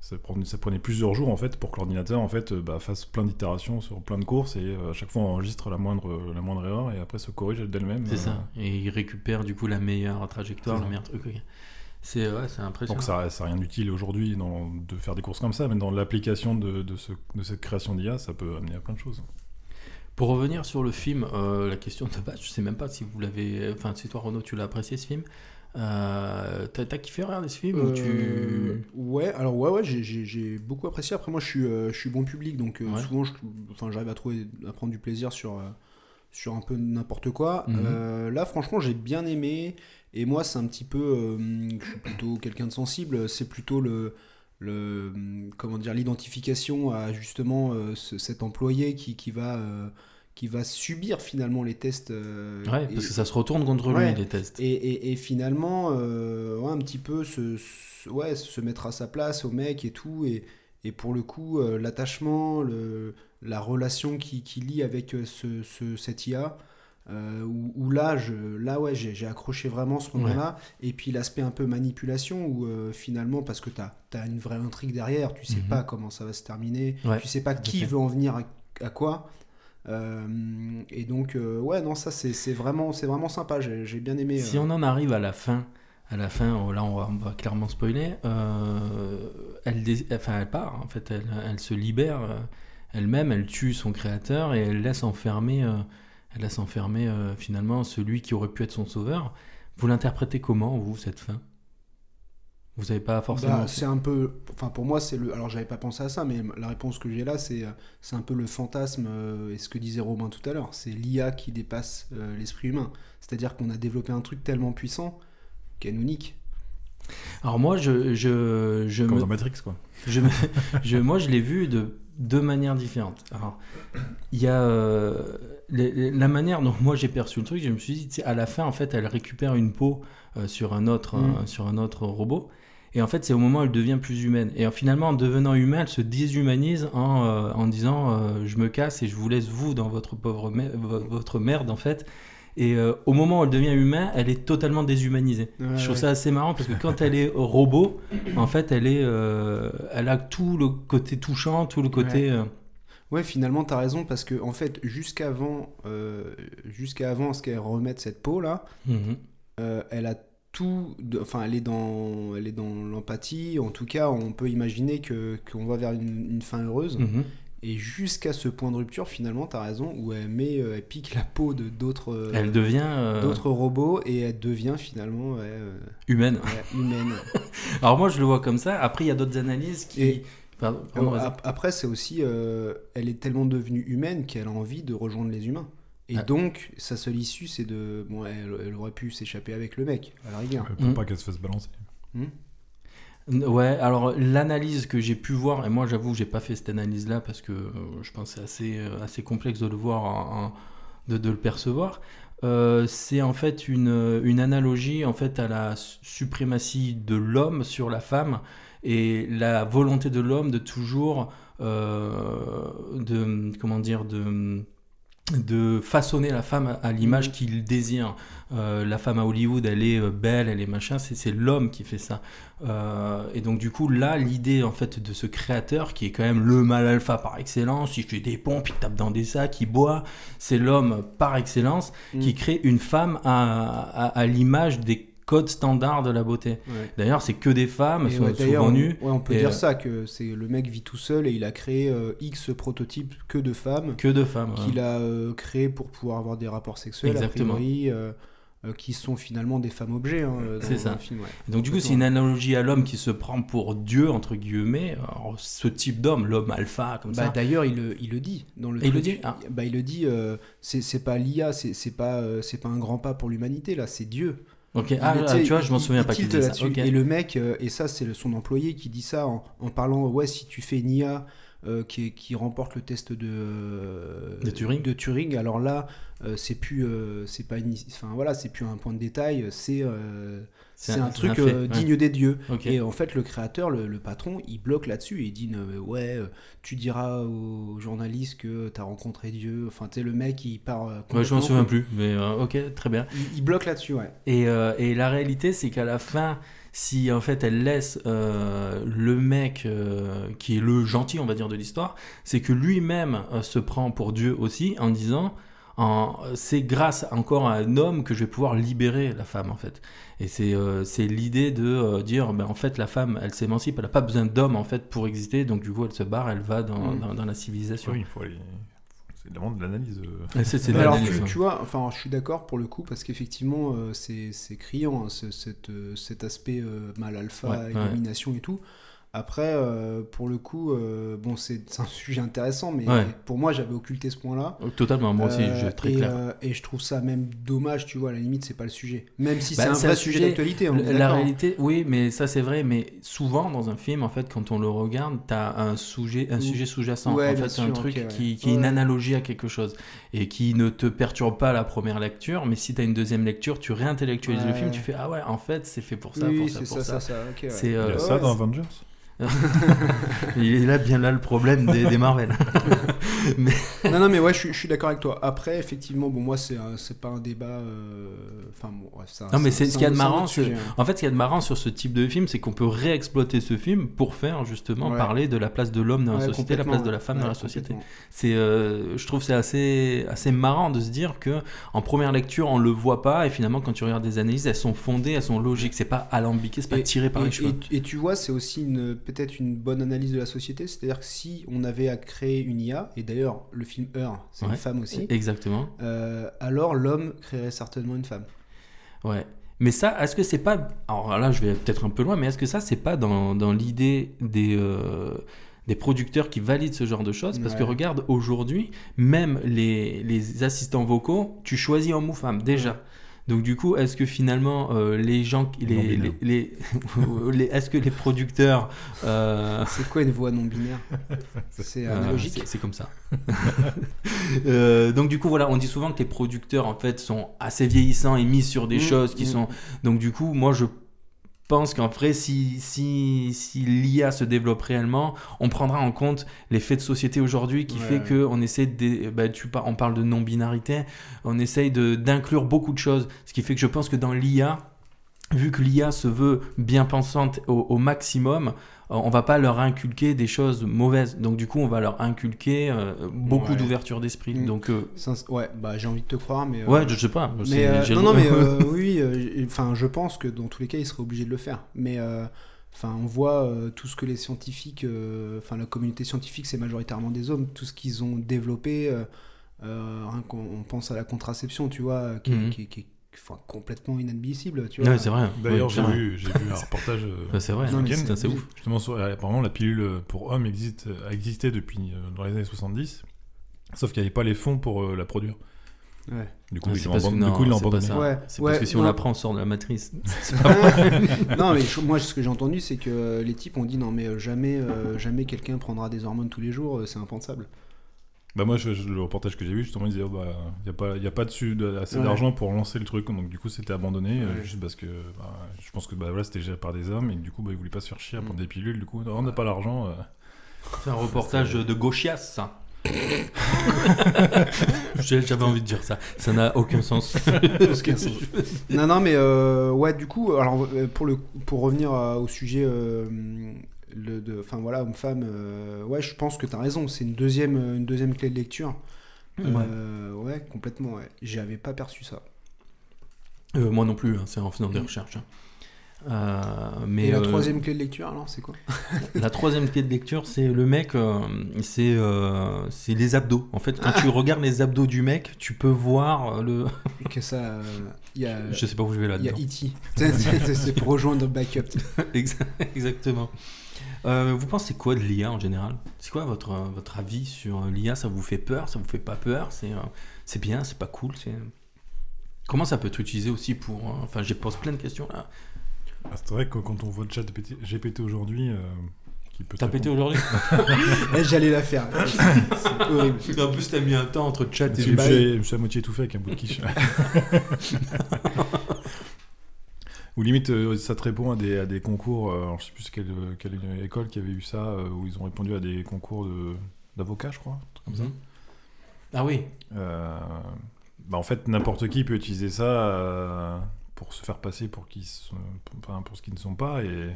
ça, prenait, ça prenait plusieurs jours, en fait, pour que l'ordinateur, en fait, euh, bah, fasse plein d'itérations sur plein de courses et euh, à chaque fois enregistre la moindre, la moindre erreur et après se corrige d'elle-même. C'est euh, ça. Et il récupère du coup la meilleure trajectoire, le meilleur truc. C'est ouais, impressionnant. Donc ça, ça n'a rien d'utile aujourd'hui de faire des courses comme ça, mais dans l'application de, de, ce- de cette création d'IA, ça peut amener à plein de choses. Pour revenir sur le film, euh, la question de base, je sais même pas si vous l'avez. Enfin, c'est toi Renaud, tu l'as apprécié ce film. Euh, T'as t'as kiffé regarder ce film ou Euh, tu... Ouais, alors ouais, ouais, j'ai- j'ai j'ai beaucoup apprécié. Après, moi, je suis, euh, je suis bon public, donc Ouais. souvent, je- enfin, j'arrive à trouver, à prendre du plaisir sur, sur un peu n'importe quoi. Mhm. Là, franchement, j'ai bien aimé. Et moi, c'est un petit peu, je suis plutôt quelqu'un de sensible. C'est plutôt le, le, comment dire, l'identification à justement ce- cet employé qui, qui va, qui va subir finalement les tests. euh, Ouais, et- parce que ça se retourne contre Ouais. lui, les tests. et, et- et finalement, euh, ouais, un petit peu se, se- ouais, se mettre à sa place au mec et tout. Et, et pour le coup, euh, l'attachement, le, la relation qui, qui lie avec euh, ce, ce- cette IA, où, où là, je, là ouais, j'ai j'ai accroché vraiment ce moment-là. Et puis l'aspect un peu manipulation, où finalement, parce que tu as, une vraie intrigue derrière, tu sais Mhm. pas comment ça va se terminer, tu sais pas qui veut en venir à, à quoi. Euh, et donc, euh, ouais, non, ça c'est c'est vraiment, c'est vraiment sympa. J'ai bien aimé. Si euh, on en arrive à la fin, à la fin, oh, là on va, on va clairement spoiler, euh, elle, enfin, elle part, en fait, elle, elle se libère euh, elle-même, elle tue son créateur et elle laisse enfermer, euh, elle laisse enfermer finalement celui qui aurait pu être son sauveur. Vous l'interprétez comment, vous, cette fin? Vous n'avez pas forcément... Bah, c'est un peu, enfin pour moi c'est le, alors j'avais pas pensé à ça, mais la réponse que j'ai là c'est euh, c'est un peu le fantasme euh, et ce que disait Romain tout à l'heure, c'est l'IA qui dépasse euh, l'esprit humain. C'est-à-dire qu'on a développé un truc tellement puissant qu'elle nous nique. Alors moi, je, je, je Comme me... dans Matrix, quoi. Je, me- je- moi, je l'ai vu de deux manières différentes. Alors, il y a euh, les- la manière dont moi j'ai perçu le truc. Je me suis dit, à la fin, en fait, elle récupère une peau euh, sur un autre, Mm. euh, sur un autre robot. Et en fait, c'est au moment où elle devient plus humaine. Et finalement, en devenant humaine, elle se déshumanise en, euh, en disant, euh, je me casse et je vous laisse vous dans votre pauvre mer- votre merde, en fait. Et euh, au moment où elle devient humain, elle est totalement déshumanisée. Ouais, je trouve ouais. ça assez marrant parce que quand elle est robot, en fait, elle est, elle a tout le côté touchant, tout le côté. euh, Ouais, finalement, t'as raison, parce que, en fait, jusqu'avant euh, avant ce qu'elle remette cette peau là, mhm. euh, elle a tout. de- Enfin, elle est dans, elle est dans l'empathie. En tout cas, on peut imaginer que qu'on va vers une, une fin heureuse. Mhm. Et jusqu'à ce point de rupture, finalement, t'as raison, où elle met, euh, elle pique la peau de d'autres. euh, Elle devient euh, d'autres robots et elle devient finalement ouais, euh, humaine. ouais, humaine. Alors moi, je le vois comme ça. Après, il y a d'autres analyses qui. Et- Pardon, pardon, Après, c'est aussi, euh, elle est tellement devenue humaine qu'elle a envie de rejoindre les humains. Et Ah. donc, sa seule issue, c'est de. Bon, elle, elle aurait pu s'échapper avec le mec, à la rigueur. Pour Mm. pas qu'elle se fasse balancer. Ouais, alors l'analyse que j'ai pu voir, et moi j'avoue j'ai pas fait cette analyse-là parce que euh, je pense que c'est assez, euh, assez complexe de le voir, en- en- de, de le percevoir, euh, c'est en fait une, une analogie en fait à la su- suprématie de l'homme sur la femme et la volonté de l'homme de toujours euh, de comment dire de de façonner la femme à- l'image qu'il désire. Euh, la femme à Hollywood, elle est euh, belle, elle est machin, c'est c'est l'homme qui fait ça. Euh, et donc du coup, là, l'idée en fait de ce créateur, qui est quand même le mal alpha par excellence, il fait des pompes, il tape dans des sacs, il boit, c'est l'homme par excellence, Mm. qui crée une femme à, à, à l'image des codes standards de la beauté. Ouais. D'ailleurs, c'est que des femmes, sont ouais, souvent on, nues, ouais, on peut dire euh, ça, que c'est le mec vit tout seul et il a créé euh, X prototypes que de femmes que de femmes. qu'il a euh, créé pour pouvoir avoir des rapports sexuels, Exactement. a priori, qui sont finalement des femmes objets hein, C'est ça. film. Et donc du coup, c'est une analogie à l'homme qui se prend pour Dieu, entre guillemets. Alors, ce type d'homme, l'homme alpha, comme Bah, ça. D'ailleurs, il, le- il le dit dans le Et il le dit Ah. Bah, il le dit. c'est pas l'IA, c'est pas c'est pas un grand pas pour l'humanité là, c'est Dieu. Ok, ah, ah, tu vois, je m'en souviens pas qu'il là-dessus. Ok. Et le mec, euh, et ça c'est son employé qui dit ça en, en parlant, ouais, si tu fais une IA euh, qui, remporte le test de, euh, De Turing. de Turing, alors là, euh, c'est plus, c'est pas, une- enfin voilà, c'est plus un point de détail, c'est c'est un, truc fait, euh, ouais. digne des dieux. Et en fait, le créateur, le, le patron, il bloque là-dessus et il dit euh, Ouais, euh, tu diras aux journalistes que tu as rencontré Dieu. Enfin, tu sais, le mec, il part. euh, Ouais, je m'en souviens plus, mais euh, ok, très bien. Il, il bloque là-dessus, ouais. Et, euh, et la réalité, c'est qu'à la fin, si en fait elle laisse euh, le mec euh, qui est le gentil, on va dire, de l'histoire, c'est que lui-même euh, se prend pour Dieu aussi en disant c'est grâce encore à un homme que je vais pouvoir libérer la femme en fait. Et c'est euh, c'est l'idée de euh, dire ben, en fait la femme elle s'émancipe, elle n'a pas besoin d'homme en fait pour exister, donc du coup elle se barre, elle va dans, Mm. dans, dans la civilisation. Oui, il faut aller. C'est vraiment de l'analyse. euh. C'est- c'est de Mais alors, l'analyse, tu, hein. tu vois, enfin, je suis d'accord pour le coup, parce qu'effectivement, euh, c'est c'est criant, hein, ce- cette, euh, cet aspect euh, mal alpha, Ouais, ouais. élimination et tout. Après, euh, pour le coup, euh, bon, c'est un sujet intéressant, mais Ouais. pour moi, j'avais occulté ce point-là. Totalement, moi aussi, Euh, je, très et, clair. euh, et je trouve ça même dommage, tu vois, à la limite, c'est pas le sujet. Même si Bah, c'est un vrai un sujet sujet- d'actualité. est La hein. réalité, oui, mais ça c'est vrai, mais souvent dans un film, en fait, quand on le regarde, t'as un sujet, un sujet sous-jacent, Ouais, en fait, un sûr, truc ok, ouais. qui, qui est une analogie à quelque chose et qui ne te perturbe pas à la première lecture, mais si t'as une deuxième lecture, tu réintellectualises le film, tu fais ah ouais, en fait, c'est fait pour ça, Oui, pour ça, c'est pour ça, ça. ça, ça, ok, ouais. C'est Il y euh, a ça dans Avengers il est là bien là le problème des, des Marvel. non, non, mais ouais, je, suis- je suis d'accord avec toi. Après, effectivement, bon, moi, c'est pas un débat. euh, Enfin, bon, ça. Non, mais c'est ce qu'il y a de marrant, sujet, hein. En fait, ce qu'il y a de marrant sur ce type de film, c'est qu'on peut réexploiter ce film pour faire justement Ouais. parler de la place de l'homme dans la société, la place de la femme dans la société. C'est, euh, je trouve c'est assez, assez marrant de se dire que en première lecture on le voit pas et finalement quand tu regardes des analyses elles sont fondées, elles sont logiques, c'est pas alambiqué, c'est pas Et- tiré par et, les cheveux. et- et tu vois, c'est aussi une- peut-être une bonne analyse de la société. C'est-à-dire que si on avait à créer une IA, et d'ailleurs, le film Heure, c'est Ouais. une femme aussi, Exactement. euh, alors l'homme créerait certainement une femme. Ouais. Mais ça, est-ce que c'est pas. Alors là, je vais peut-être un peu loin, mais est-ce que ça, c'est pas dans, dans l'idée des, euh, des producteurs qui valident ce genre de choses? Parce que regarde, aujourd'hui, même les, les assistants vocaux, tu choisis homme ou femme, déjà. Donc du coup, est-ce que finalement, euh, les gens. Les, Non-binaire. les, les- les- est-ce que les producteurs. euh, C'est quoi une voix non binaire? C'est Euh, analogique? c'est- C'est comme ça. Euh, donc du coup voilà, on dit souvent que les producteurs en fait sont assez vieillissants et mis sur des Mm, choses qui mm. sont. Donc du coup, moi je pense qu'en vrai, si, si, si l'IA se développe réellement, on prendra en compte les faits de société aujourd'hui qui fait que on essaie de, bah, tu, on parle de non-binarité, on essaye d'inclure beaucoup de choses. Ce qui fait que je pense que dans l'IA, vu que l'IA se veut bien pensante au, maximum, on va pas leur inculquer des choses mauvaises. Donc du coup, on va leur inculquer euh, beaucoup d'ouverture d'esprit. Mm. Donc euh, ouais, bah j'ai envie de te croire, mais ouais, je sais pas. Mais, non, non, mais oui, enfin, je pense que dans tous les cas, ils seraient obligés de le faire. Mais Enfin, on voit tout ce que les scientifiques, enfin la communauté scientifique, c'est majoritairement des hommes. Tout ce qu'ils ont développé, on, pense à la contraception, tu vois, qui, mm. qui, qui, enfin, complètement inadmissible. Tu vois. Ouais, c'est vrai. D'ailleurs, j'ai vu, vu, un reportage. Euh, c'est vrai, c'est ouf. Justement, sur, apparemment, la pilule pour hommes existe, a existé depuis euh, dans les années 70, sauf qu'il n'y avait pas les fonds pour euh, la produire. Ouais. Du coup, ils l'ont abandonné. C'est parce que si on la prend, on sort de la matrice. non, mais moi, ce que j'ai entendu, c'est que les types ont dit non, mais jamais, jamais quelqu'un prendra des hormones tous les jours, c'est impensable. Bah moi, le reportage que j'ai vu, justement, il disait, il oh, n'y bah, a, pas, y a pas dessus assez d'argent pour lancer le truc, donc du coup, c'était abandonné, euh, juste parce que bah, je pense que bah, voilà, c'était géré par des hommes, et du coup, bah, ils voulaient pas se faire chier à mm. prendre des pilules, du coup, on n'a pas l'argent. Euh. C'est un reportage de gauchias, ça. J'avais envie de dire ça. Ça n'a aucun sens. non, non, mais euh, ouais, du coup, alors pour, le, pour revenir au sujet enfin voilà, homme-femme, euh, ouais, je pense que tu as raison, c'est une deuxième, une deuxième clé de lecture. Euh, ouais, complètement, ouais. J'avais pas perçu ça. Euh, moi non plus, hein, c'est en faisant des mm. recherches. Hein. mais Et la troisième clé de lecture, alors, c'est quoi? La troisième clé de lecture, c'est le mec, c'est c'est les abdos. En fait, quand tu regardes les abdos du mec, tu peux voir le. que ça. Y a, je sais pas où je vais là-dedans. Il y a E.T. c'est pour rejoindre backup. Exactement. Euh, vous pensez quoi de l'IA en général? C'est quoi votre, votre avis sur l'IA Ça vous fait peur? Ça vous fait pas peur? C'est euh, c'est bien? C'est pas cool? Comment ça peut être utilisé aussi pour... Euh, enfin, j'ai posé plein de questions là. Ah, c'est vrai que quand on voit le chat GPT aujourd'hui... T'as pété aujourd'hui? Eh, J'allais la faire. C'est horrible. En plus, t'as mis un temps entre chat et... Je me suis à moitié étouffé avec un bout de quiche. Ou limite, euh, ça te répond à des, à des concours, euh, alors je sais plus quelle, quelle école qui avait eu ça, euh, où ils ont répondu à des concours d'avocats, je crois, comme ça. Mhm. Ah oui. bah en fait, n'importe qui peut utiliser ça pour se faire passer pour, qui sont, pour ce qu'ils ne sont pas. Et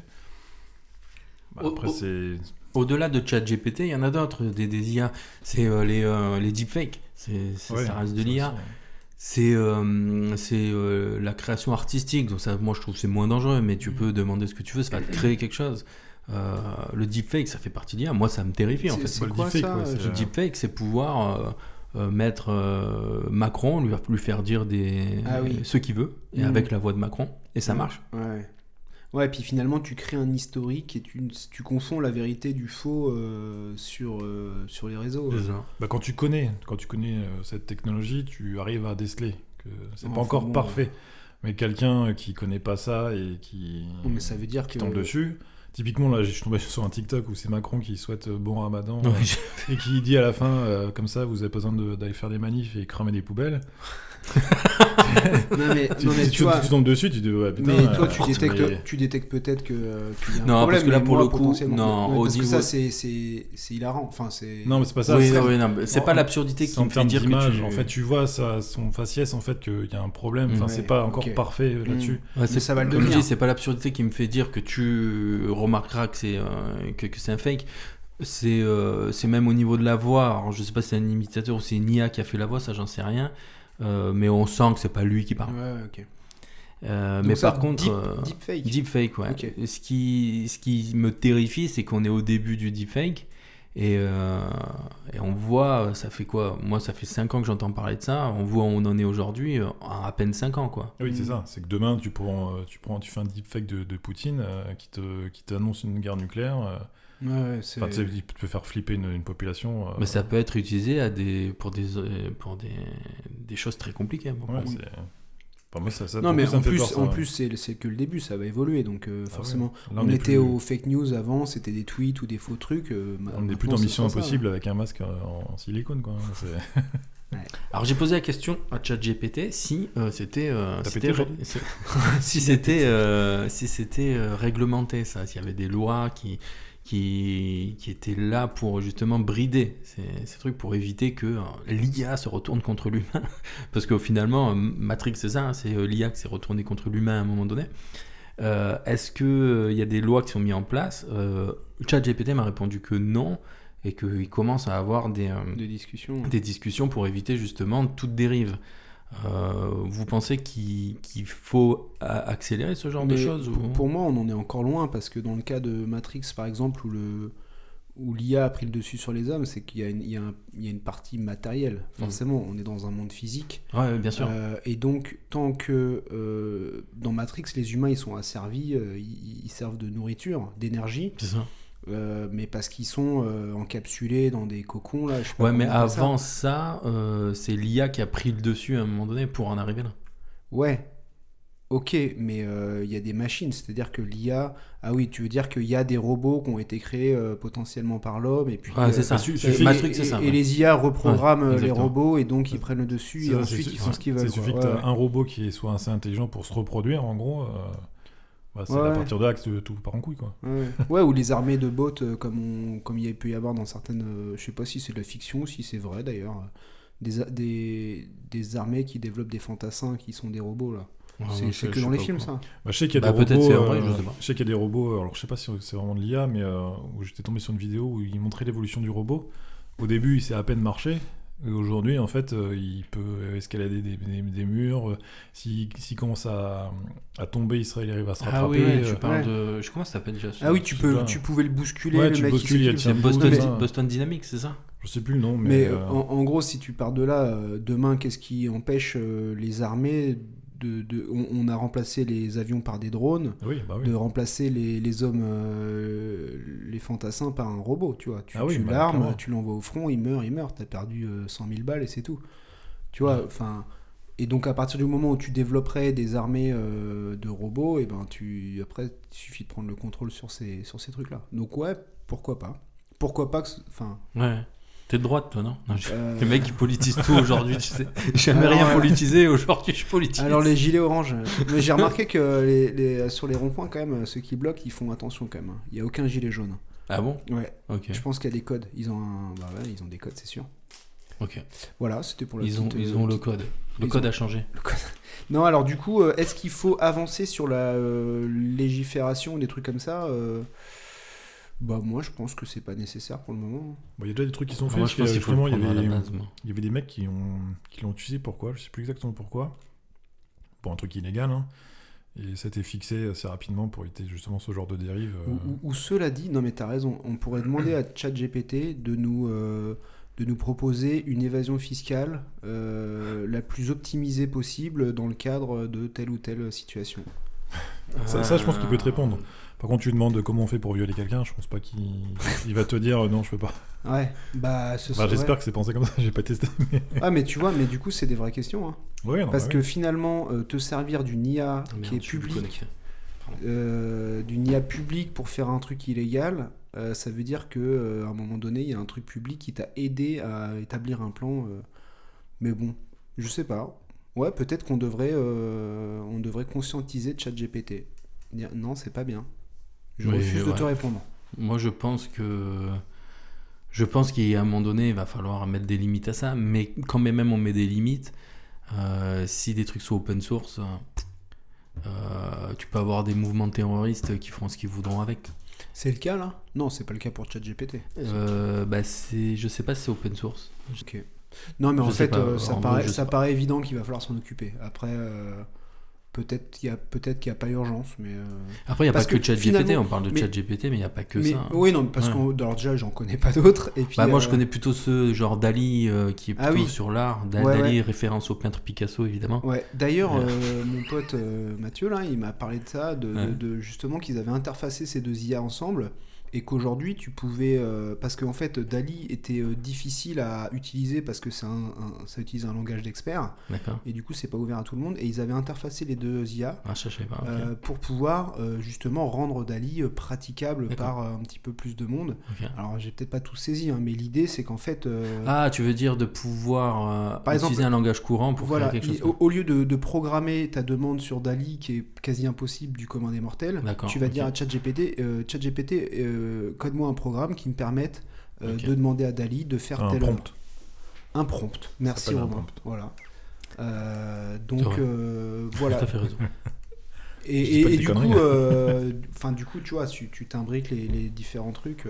bah, après, c'est. Au-delà de ChatGPT, il y en a d'autres, des, des IA. C'est les, les deepfakes. C'est, ça reste de l'IA c'est euh, c'est euh, la création artistique. Donc ça, moi, je trouve que c'est moins dangereux, mais tu mm. peux demander ce que tu veux, ça va te créer quelque chose. Euh, le deepfake, ça fait partie de l'IA. Moi, ça me terrifie en fait. C'est quoi deepfake, ça Le deepfake, c'est pouvoir mettre Macron, lui, lui faire dire des, ah ce qu'il veut, et mm. avec la voix de Macron, et ça marche. Ouais. Ouais, et puis finalement, tu crées un historique et tu, tu confonds la vérité du faux euh, sur, euh, sur les réseaux. Bah, quand tu connais, quand tu connais euh, cette technologie, tu arrives à déceler que c'est pas encore parfait. Mais quelqu'un qui connaît pas ça et qui, mais ça veut dire qui tombe dessus. Typiquement, là, je suis tombé sur un TikTok où c'est Macron qui souhaite bon ramadan et qui dit à la fin, comme ça, vous avez besoin d'aller faire des manifs et cramer des poubelles. Non mais, tu, non mais tu, vois, tu, tombes dessus, tu dis ouais, putain, Mais toi, tu, détectes, mais... tu détectes peut-être que qu'il y a un non, problème. parce que là, pour le coup, non, ouais, parce que ça, c'est hilarant. Enfin, c'est. Non, mais c'est pas ça. Oui, oui, non, c'est pas l'absurdité qui me fait dire que tu... En fait, tu vois ça, son faciès, en fait, qu'il y a un problème. Enfin, c'est pas encore parfait euh, là-dessus. Mm. Ça va le devenir. C'est pas l'absurdité qui me fait dire que tu remarqueras que c'est euh, que c'est un fake c'est euh, même au niveau de la voix. Alors, je sais pas si c'est un imitateur ou c'est une IA qui a fait la voix, ça j'en sais rien. Euh, mais on sent que c'est pas lui qui parle. Euh, mais par contre, deep, deepfake. ouais. Ce, qui, ce qui me terrifie, c'est qu'on est au début du deepfake et, euh, et, on voit, ça fait quoi? Moi, ça fait 5 ans que j'entends parler de ça. On voit où on en est aujourd'hui en à peine 5 ans, quoi. Oui, c'est ça. C'est que demain, tu prends, tu prends, tu fais un deepfake de, de Poutine qui te, qui t'annonce une guerre nucléaire. Ouais, enfin, il peut faire flipper une, population. Mais ça peut être utilisé à des, pour, des, pour des, des choses très compliquées. non, mais en plus, en plus c'est que le début, ça va évoluer. Donc, euh, ah forcément, on, était aux fake news avant, c'était des tweets ou des faux trucs. Euh, on n'est plus dans Mission Impossible avec un masque en, silicone, quoi. Alors j'ai posé la question à ChatGPT si euh, c'était euh, si c'était euh, si c'était euh, réglementé ça, s'il y avait des lois qui qui, qui étaient là pour justement brider ces, ces trucs pour éviter que euh, l'IA se retourne contre l'humain parce que finalement euh, Matrix c'est ça, hein, c'est euh, l'IA qui s'est retournée contre l'humain à un moment donné. Euh, Est-ce que euh, il y a des lois qui sont mises en place? Euh, ChatGPT m'a répondu que non et qu'il commence à avoir des euh, De discussion. des discussions pour éviter justement toute dérive. Euh, vous pensez qu'il faut accélérer ce genre de choses ou... pour, moi, on en est encore loin parce que dans le cas de Matrix, par exemple, où le où l'IA a pris le dessus sur les hommes, c'est qu'il y, a une- y, y a partie matérielle. Forcément, on est dans un monde physique. Ouais, bien sûr. Euh, et donc, tant que euh, dans Matrix, les humains ils sont asservis, ils, ils servent de nourriture, d'énergie, C'est ça. Euh, mais parce qu'ils sont euh, encapsulés dans des cocons là. Je sais pas Ouais, mais ça. avant ça, euh, c'est l'IA qui a pris le dessus à un moment donné pour en arriver là. Ouais. Ok, mais euh, il y a des machines, c'est-à-dire que l'IA. Ah oui, tu veux dire qu'il y a des robots qui ont été créés euh, potentiellement par l'homme, et puis. Euh, c'est ça. su- suffit- et- et- ça. Et ouais. les IA reprogramment Ouais, les robots et donc ils prennent le dessus et Ça, ensuite ils font ce qu'ils veulent. Il suffit ouais. un robot qui soit assez intelligent pour se reproduire, en gros. Bah, c'est Ouais, à partir de là que tout- part en couille, quoi. Ouais. ouais, ou les armées de bots euh, comme, on- comme il y a peut y avoir dans certaines. euh, je sais pas si c'est de la fiction ou si c'est vrai d'ailleurs. euh, Des, des, des armées qui développent des fantassins qui sont des robots là. Ouais, c'est que dans les films quoi. ça. Bah, je sais qu'il y a Bah, des peut-être robots. c'est vrai, euh, je sais qu'il y a des robots. Alors, je sais pas si c'est vraiment de l'IA, mais euh, où j'étais tombé sur une vidéo où il montrait l'évolution du robot. Au début, il sait à peine marcher. Aujourd'hui, en fait, euh, il peut escalader des, des- des murs. euh, S'il commence à, à tomber, il, serait, il arrive à se Ah rattraper. oui, euh, tu parles ouais. de. Je comment ça s'appelle déjà Ah oui, tu, peux, tu pouvais le bousculer, Ouais, le tu mec bouscules, il y Boston. Boston Dynamics, c'est ça Je sais plus le nom, mais. Mais euh, en, en gros, si tu pars de là, demain, qu'est-ce qui empêche euh, les armées de, de- on, on a remplacé les avions par des drones, oui, bah oui. de remplacer les, les hommes, euh, les fantassins par un robot, tu vois. Tu, Ah oui, tu bah, l'armes, tu l'envoies au front, il meurt, il meurt. T'as perdu euh, 100 000 balles et c'est tout. Tu vois, enfin... Et donc à partir du moment où tu développerais des armées euh, de robots, et ben tu après il suffit de prendre le contrôle sur ces sur ces trucs là. Donc ouais, pourquoi pas Pourquoi pas que enfin Ouais. T'es de droite, toi, non, euh, Les mecs, ils politisent tout aujourd'hui, tu sais. J'ai jamais Alors, rien euh, politisé, aujourd'hui, je politise. Alors les gilets orange, mais j'ai remarqué que les, les- sur les ronds-points quand même, ceux qui bloquent, ils font attention quand même. hein. Il y a aucun gilet jaune. Ah bon? Ouais, je pense qu'il y a des codes. Ils ont un... bah ouais, ils ont des codes, c'est sûr. Ok. Voilà, c'était pour la Ils ont, ils euh, ont le code. Le code ont- a changé. Non, alors du coup, est-ce qu'il faut avancer sur la euh, légifération, des trucs comme ça Bah moi, je pense que c'est pas nécessaire pour le moment. Bon, Il y a déjà des trucs qui sont faits. Moi, je parce pense que, qu'il faut le justement, il y prendre à la avait- base, moi. Il y avait des mecs qui ont qui l'ont utilisé pourquoi? Je sais plus exactement pourquoi. Pour un truc illégal. hein. Et ça a été fixé assez rapidement pour éviter justement ce genre de dérive. euh. Ou, ou- ou cela dit, non mais t'as raison, on pourrait demander à ChatGPT de nous, euh, de nous proposer une évasion fiscale euh, la plus optimisée possible dans le cadre de telle ou telle situation. Ça- ça, je pense qu'il peut te répondre. Par contre, tu lui demandes comment on fait pour violer quelqu'un, je pense pas qu'il il va te dire euh, non, je peux pas. Ouais, bah ce serait- J'espère que c'est pensé comme ça, j'ai pas testé. Mais... Ah mais tu vois, mais du coup c'est des vraies questions. hein. Ouais, non, Parce bah que finalement, euh, te servir d'une IA Ah, merde, qui est publique, euh, d'une IA publique pour faire un truc illégal, euh, ça veut dire que euh, à un moment donné, il y a un truc public qui t'a aidé à établir un plan. euh, Mais bon, je sais pas. Ouais, peut-être qu'on devrait, euh, on devrait conscientiser ChatGPT. Dire non, c'est pas bien. Je Oui, refuse de te répondre. Moi, je pense que. Je pense qu'à un moment donné, il va falloir mettre des limites à ça. Mais quand même on met des limites, euh, si des trucs sont open source, euh, tu peux avoir des mouvements terroristes qui feront ce qu'ils voudront avec. C'est le cas là? Non, c'est pas le cas pour ChatGPT. Euh, bah c'est, je sais pas si c'est open source. Ok. Non, mais en Je fait, pas, euh, en ça, paraît, ça évident qu'il va falloir s'en occuper. Après, euh, peut-être qu'il y a qu'il y a pas urgence, mais. euh, Après, il n'y a Parce pas que, que ChatGPT, on parle de ChatGPT, mais il n'y a pas que mais- ça. hein. Oui, non, parce Ouais. que déjà, j'en connais pas d'autres. Et puis, Bah, moi, je connais plutôt ceux genre Dali qui est Ah plutôt oui. sur l'art. Ouais, Dali, ouais. référence au peintre Picasso, évidemment. Ouais. D'ailleurs, mon pote Mathieu là, il m'a parlé de ça, de, de- Ouais. de- justement qu'ils avaient interfacé ces deux IA ensemble et qu'aujourd'hui tu pouvais euh, parce qu'en fait Dali était euh, difficile à utiliser parce que c'est un, un- ça utilise un langage d'expert et du coup c'est pas ouvert à tout le monde et ils avaient interfacé les deux IA Ah, je sais pas. euh, pour pouvoir justement rendre Dali praticable par un petit peu plus de monde. Ok. Alors j'ai peut-être pas tout saisi, hein, mais l'idée c'est qu'en fait, Ah, tu veux dire de pouvoir Par exemple, utiliser un langage courant pour voilà, créer quelque il- chose. au, au lieu de, de programmer ta demande sur Dali qui est quasi impossible du commun des mortels, tu vas dire à ChatGPT, ChatGPT, euh, code-moi un programme qui me permette euh, de demander à Dali de faire Un tel prompt. un prompt. Merci Romain. prompt. Voilà. Euh, donc euh, voilà. as fait raison. Et, du coup, euh, enfin du coup, tu vois, tu t'imbriques les, les différents trucs.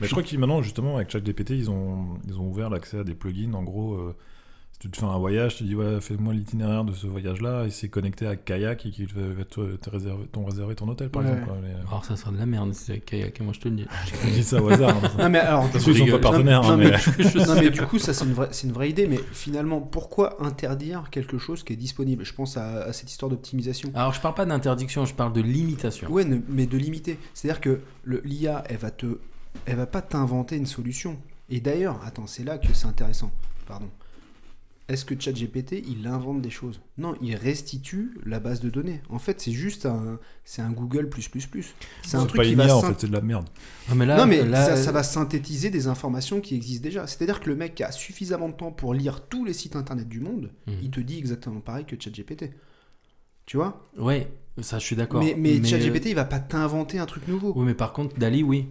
Mais je crois qu'ils maintenant, justement, avec ChatGPT, ils ont, ils ont ouvert l'accès à des plugins. En gros, tu te fais un voyage, tu dis ouais, fais-moi l'itinéraire de ce voyage-là, et c'est connecté à Kayak et qui va va te, te réserver, ton, réserver ton hôtel, par Ouais. exemple. quoi. Mais, euh, Alors, ça sera de la merde si c'est avec Kayak, moi je te le dis. je dis ça au hasard. hein. Non mais alors, Parce qu'ils sont pas partenaires. Non, hein, mais- mais- non mais du coup ça c'est une vraie c'est une vraie idée mais finalement pourquoi interdire quelque chose qui est disponible? Je pense à, à cette histoire d'optimisation Alors, je parle pas d'interdiction, je parle de limitation. ouais mais de limiter c'est à dire que le l'IA elle va te elle va pas t'inventer une solution et d'ailleurs attends c'est là que c'est intéressant pardon est-ce que ChatGPT il invente des choses? Non il restitue la base de données en fait c'est juste un c'est un Google plus plus plus c'est un truc pas qui va en fait, c'est de la merde. Mais là, non, mais là, ça, ça va synthétiser des informations qui existent déjà. C'est-à-dire que le mec qui a suffisamment de temps pour lire tous les sites internet du monde, Mhm. il te dit exactement pareil que ChatGPT. Tu vois? Ouais, ça je suis d'accord. Mais, mais ChatGPT, il va pas t'inventer un truc nouveau. Oui, mais par contre, Dali, oui.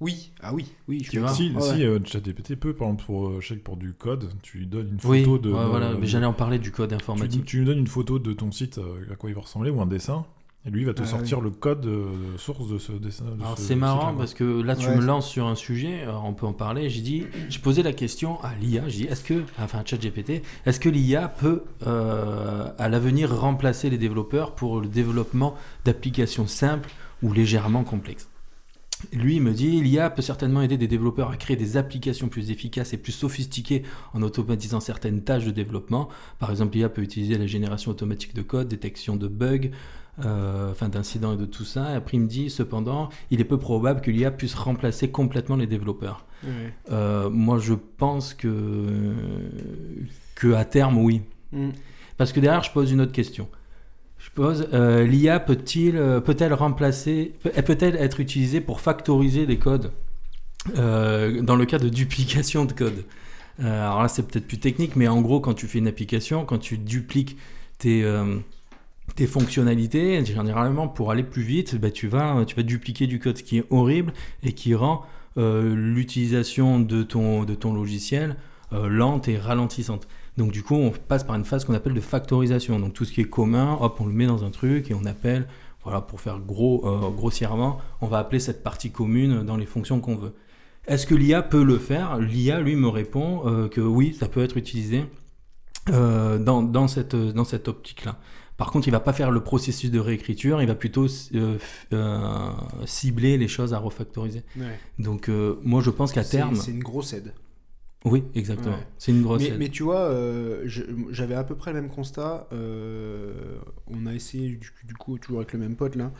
Oui, ah oui, oui, je Tu suis vois. Si, Ouais, si ouais. euh, ChatGPT peut, par exemple, pour, euh, je sais que pour du code, tu lui donnes une Oui, photo de. ouais, voilà, de- mais j'allais en parler du code informatique. tu lui donnes une photo de ton site, euh, à quoi il va ressembler, ou un dessin, et lui il va te Ah, sortir le code euh, source de ce dessin. de Alors ce c'est marrant parce que là tu Ouais. me lances sur un sujet, on peut en parler. J'ai dit, j'ai posé la question à l'IA. J'ai dit, est-ce que, enfin ChatGPT, est-ce que l'IA peut euh, à l'avenir remplacer les développeurs pour le développement d'applications simples ou légèrement complexes? Lui me dit, l'IA peut certainement aider des développeurs à créer des applications plus efficaces et plus sophistiquées en automatisant certaines tâches de développement. Par exemple, l'IA peut utiliser la génération automatique de code, détection de bugs, euh, enfin d'incidents et de tout ça. Et après, il me dit, cependant, il est peu probable que l'IA puisse remplacer complètement les développeurs. Euh, moi, je pense que, que à terme, oui. Mm. Parce que derrière, je pose une autre question. Je pose, euh, l'IA euh, peut-elle remplacer, peut- elle peut-elle être utilisée pour factoriser des codes euh, dans le cas de duplication de code Alors là, c'est peut-être plus technique, mais en gros, quand tu fais une application, quand tu dupliques tes, fonctionnalités, généralement, pour aller plus vite, bah, tu, vas, dupliquer du code, qui est horrible et qui rend l'utilisation de ton, logiciel lente et ralentissante. Donc du coup, on passe par une phase qu'on appelle de factorisation. Donc tout ce qui est commun, hop, on le met dans un truc et on appelle, voilà, pour faire gros, euh, grossièrement, on va appeler cette partie commune dans les fonctions qu'on veut. Est-ce que l'IA peut le faire? L'IA, lui, me répond euh, que oui, ça peut être utilisé euh, dans, dans cette, dans cette optique-là. Par contre, il va pas faire le processus de réécriture, il va plutôt euh, euh, cibler les choses à refactoriser. Ouais. Donc euh, moi, je pense qu'à terme... c'est une grosse aide. Oui, exactement. Ouais. C'est une grosse Mais, aide. mais tu vois, euh, j'avais à peu près le même constat. euh, on a essayé, du, du coup, toujours avec le même pote là,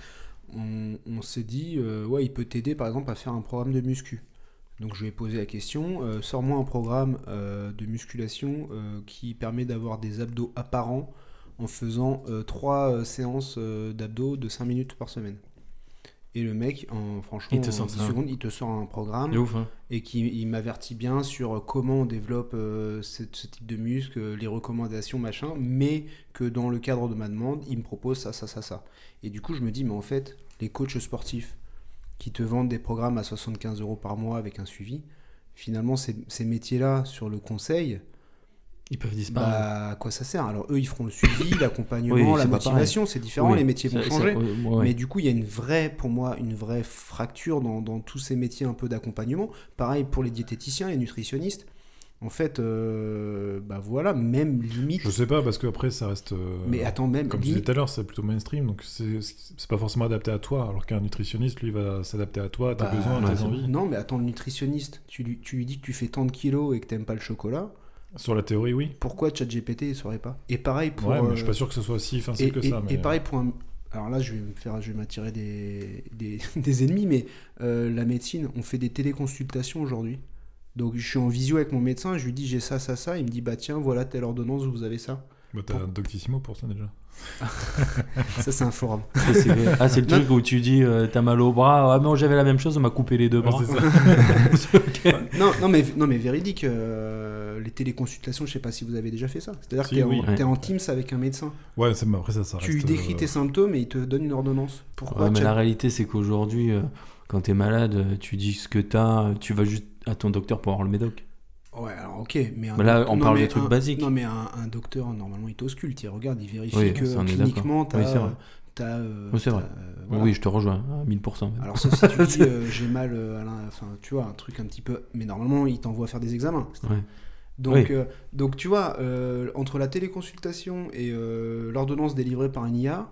on, on s'est dit, euh, ouais, il peut t'aider par exemple à faire un programme de muscu. Donc je lui ai posé la question, sors-moi un programme de musculation qui permet d'avoir des abdos apparents en faisant 3 séances d'abdos de 5 minutes par semaine. Et le mec, en, franchement, Il te en sort 10 ça. secondes, il te sort un programme ouf, hein. et qui il m'avertit bien sur comment on développe euh, ce, ce type de muscle, les recommandations, machin, mais que dans le cadre de ma demande, il me propose ça, ça, ça, ça. Et du coup, je me dis, mais en fait, les coachs sportifs qui te vendent des programmes à 75 euros par mois avec un suivi, finalement, ces, ces métiers-là, sur le conseil, Ils peuvent disparaître. bah, à quoi ça sert? Alors, eux, ils feront le suivi, l'accompagnement, Oui, la motivation, c'est différent, Oui, les métiers vont changer. ouais. Mais du coup, il y a une vraie, pour moi, une vraie fracture dans, dans tous ces métiers un peu d'accompagnement. Pareil pour les diététiciens, les nutritionnistes. En fait, euh, bah voilà, même limite. Je sais pas, parce qu'après, ça reste. euh, Mais attends, même Comme tu disais limite. tout à l'heure, c'est plutôt mainstream, donc c'est pas forcément adapté à toi, alors qu'un nutritionniste, lui, va s'adapter à toi, à tes Bah, besoins, à tes envies. Non, mais attends, le nutritionniste, tu lui, tu lui dis que tu fais tant de kilos et que t'aimes pas le chocolat. Sur la théorie, oui. Pourquoi ChatGPT ne saurait pas? Et pareil pour. ouais, mais je euh, suis pas sûr que ce soit si facile que et- ça. Mais... et pareil pour un. alors là, je vais me faire, je vais m'attirer des, des, des ennemis, mais euh, la médecine, on fait des téléconsultations aujourd'hui. Donc je suis en visio avec mon médecin, je lui dis j'ai ça, ça, ça, il me dit bah tiens, voilà telle ordonnance, vous avez ça. Bah, t'as un Doctissimo pour ça déjà. Ça, c'est un forum. Ah, c'est le truc où tu dis euh, t'as mal au bras. Ah, mais j'avais la même chose, on m'a coupé les deux Ouais, bras. ça. non, non, mais, non, mais véridique, euh, les téléconsultations, je sais pas si vous avez déjà fait ça. C'est-à-dire que t'es oui. en, en Teams avec un médecin. Ouais, ça, après ça, ça tu décris euh, tes symptômes et il te donne une ordonnance. Pourquoi Ouais, mais la réalité, c'est qu'aujourd'hui, euh, quand t'es malade, tu dis ce que t'as, tu vas juste à ton docteur pour avoir le médoc. Ouais, alors ok, mais un Mais là, on non, parle mais de trucs un- basiques. Non, mais un, un docteur, normalement, il t'ausculte, il regarde, il vérifie Oui, que ça, cliniquement, t'as. Oui, c'est vrai. euh, t'as, euh, Oui, c'est t'as, vrai. euh, voilà. Oui, je te rejoins à 1000%. même. Alors, sauf si tu dis euh, j'ai mal euh, à l'in- Enfin, tu vois, un truc un petit peu. Mais normalement, il t'envoie faire des examens. Ouais. Donc, Oui. euh, donc tu vois, euh, entre la téléconsultation et euh, l'ordonnance délivrée par une IA,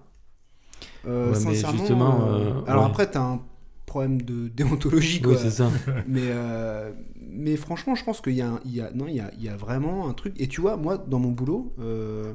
euh, Ouais, sincèrement. justement, euh, euh, alors ouais. après, t'as un problème de déontologie, quoi. Oui, c'est ça. mais, euh, mais franchement, je pense qu'il y a, un- il y a, non, il y a, il y a vraiment un truc. Et tu vois, moi, dans mon boulot, euh,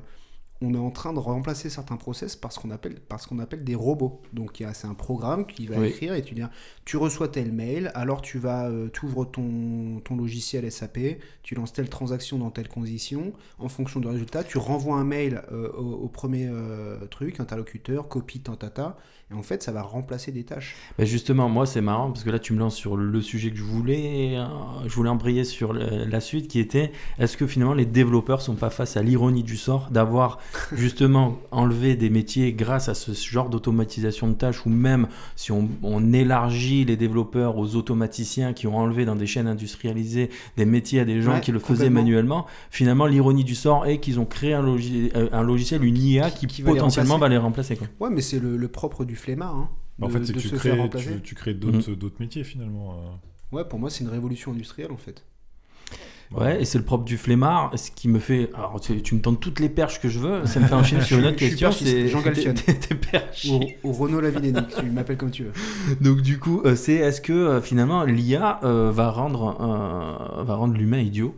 on est en train de remplacer certains process par ce qu'on appelle, par ce qu'on appelle des robots. Donc, il y a- c'est un programme qui va Oui. écrire et tu dis, tu reçois tel mail, alors tu vas, euh, tu ouvres ton, ton logiciel SAP, tu lances telle transaction dans telle condition. En fonction du résultat, tu renvoies un mail euh, au, au premier euh, truc, interlocuteur, copie, tantata. Et en fait, ça va remplacer des tâches. Bah, justement, moi, c'est marrant parce que là, tu me lances sur le sujet que je voulais. euh, je voulais embrayer sur la suite qui était est-ce que finalement les développeurs sont pas face à l'ironie du sort d'avoir justement enlevé des métiers grâce à ce genre d'automatisation de tâches ou même si on, on élargit les développeurs aux automaticiens qui ont enlevé dans des chaînes industrialisées des métiers à des gens Ouais, qui le faisaient manuellement, finalement, l'ironie du sort est qu'ils ont créé un, euh, un logiciel, une IA qui, Qui- qui va les potentiellement remplacer. va les remplacer. Quoi. Ouais, mais c'est le, le propre du flemmard. Hein, Bah, en fait, c'est de que tu se faire crées, remplacer. tu, tu crées Mm. d'autres d'autres métiers finalement. euh. Ouais, pour moi, c'est une révolution industrielle en fait. Ouais, et c'est le propre du flemmard, ce qui me fait. Alors, tu, tu me tentes toutes les perches que je veux, ça me fait enchaîner sur une autre question. C'est Jean Galfienne. T'es-. Au, au Renault Lavillénic, tu m'appelles comme tu veux. Donc, du coup, euh, c'est est-ce que euh, finalement l'IA euh, va rendre, euh, va rendre l'humain idiot?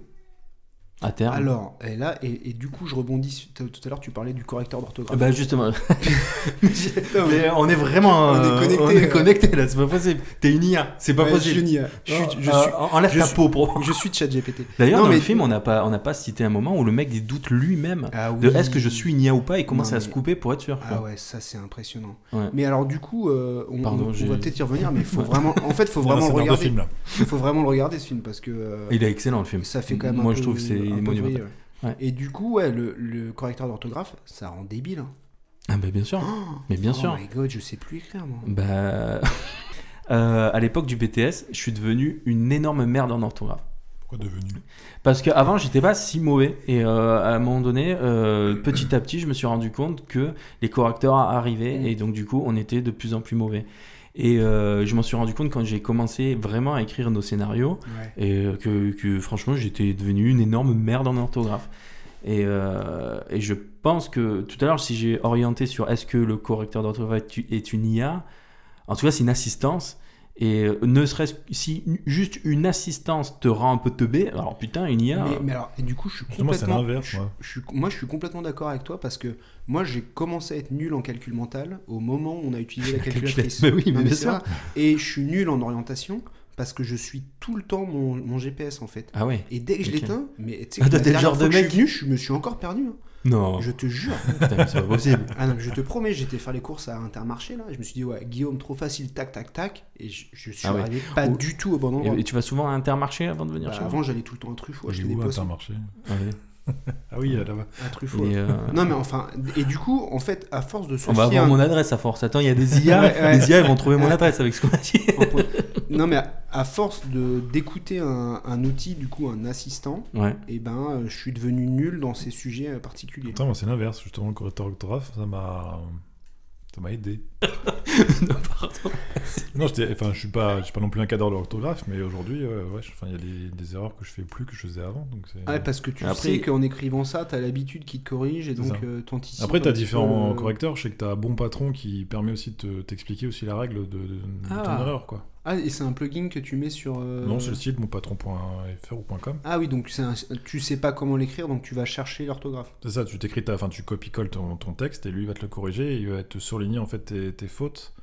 À terme Alors, et là, et, et du coup, je rebondis. sur- Tout à l'heure, tu parlais du correcteur d'orthographe. Bah, justement. Mais on est vraiment. On est euh, connecté, on est euh. connecté, là, c'est pas possible. T'es une IA, c'est pas ouais, possible. Je, suis une IA. Je suis, je Euh, suis, enlève je ta suis- peau pour. je suis ChatGPT. D'ailleurs, dans mais- le film, on n'a pas, on n'a pas cité un moment où le mec il doute lui-même Ah de est-ce que je suis une IA ou pas et commence Non, à se couper pour être sûr. quoi. Ah ouais, ça c'est impressionnant. Ouais. Mais alors du coup, euh, on, Pardon, on- on j'ai- va peut-être y revenir, mais il faut vraiment, en fait, faut vraiment le regarder. Il faut vraiment le regarder ce film parce que Il est excellent le film. ça fait quand même. un Moi, je trouve que c'est monumental. ouais. Ouais. Et du coup, ouais, le, le correcteur d'orthographe, ça rend débile. hein. Ah bah bien sûr. Mais bien oh sûr. my god, je sais plus écrire moi. Bah, euh, à l'époque du BTS, je suis devenu une énorme merde en orthographe. Pourquoi devenu? Parce qu'avant, j'étais pas si mauvais. Et euh, à un moment donné, euh, petit à petit, je me suis rendu compte que les correcteurs arrivaient. Et donc, du coup, on était de plus en plus mauvais. Et euh, je m'en suis rendu compte quand j'ai commencé vraiment à écrire nos scénarios. Ouais. Et euh, que, que, franchement, j'étais devenu une énorme merde en orthographe. Et, euh, et je pense que tout à l'heure, si j'ai orienté sur est-ce que le correcteur d'orthographe est une IA, en tout cas, c'est une assistance. Et euh, ne serait-ce si une- juste une assistance te rend un peu teubé, alors putain, une IA. Mais, mais alors, et du coup, je suis Moi, c'est complètement. l'inverse, je- moi. je suis- moi, je suis complètement d'accord avec toi parce que moi, j'ai commencé à être nul en calcul mental au moment où on a utilisé la calculatrice. Mais oui, mais Non, bien c'est sûr. vrai. Et je suis nul en orientation parce que je suis tout le temps mon, mon GPS en fait. Ah ouais Et dès que je l'éteins, mais tu sais, Ah, que le genre fois de que je mec- suis venu, je me suis encore perdu. hein. Non, Je te jure. putain, mais c'est pas possible. Ah non, mais je te promets, j'étais faire les courses à Intermarché là. et Je me suis dit, ouais, Guillaume, trop facile, tac, tac, tac. Et je, je suis Ah ouais. arrivé pas Ou- du tout au bon endroit. Et, et tu vas souvent à Intermarché avant de venir Bah, chez moi avant, j'allais tout le temps à Truffaut J'ai acheter des où poissons. Intermarché Ouais. Ah oui, là-bas. À Truffaut. Et, euh, Non, mais enfin, et du coup, en fait, à force de se On va avoir à- mon adresse à force. Attends, il y a des IA. Ouais, ouais. Les IA, ils vont trouver mon adresse avec ce qu'on a dit. non, mais à, à force de d'écouter un, un outil, du coup, un assistant, Ouais. et ben, euh, je suis devenu nul dans ces sujets euh, particuliers. Moi, c'est l'inverse. Justement, le correcteur orthographe, ça m'a. Ça m'a aidé. Non, pardon. Non, j'étais- enfin, je suis pas, je suis pas non plus un cadre de l'orthographe, mais aujourd'hui, euh, ouais, je- enfin, il y a des, des erreurs que je fais plus que je faisais avant. Donc c'est- Ouais, parce que tu Après- sais qu'en écrivant ça, t'as l'habitude qui te corrige et donc euh, t'anticipes. Après, t'as petit différents euh, correcteurs. Je sais que t'as un bon patron qui permet aussi de te- t'expliquer aussi la règle de, de- de Ah. ton erreur, quoi. Ah, et c'est un plugin que tu mets sur. euh, Non, c'est le site monpatron.fr ou .com. Ah oui, donc un- tu sais pas comment l'écrire, donc tu vas chercher l'orthographe. C'est ça, tu t'écris ta, enfin tu copies-colles ton, ton texte et lui il va te le corriger et il va te surligner en fait tes, tes fautes.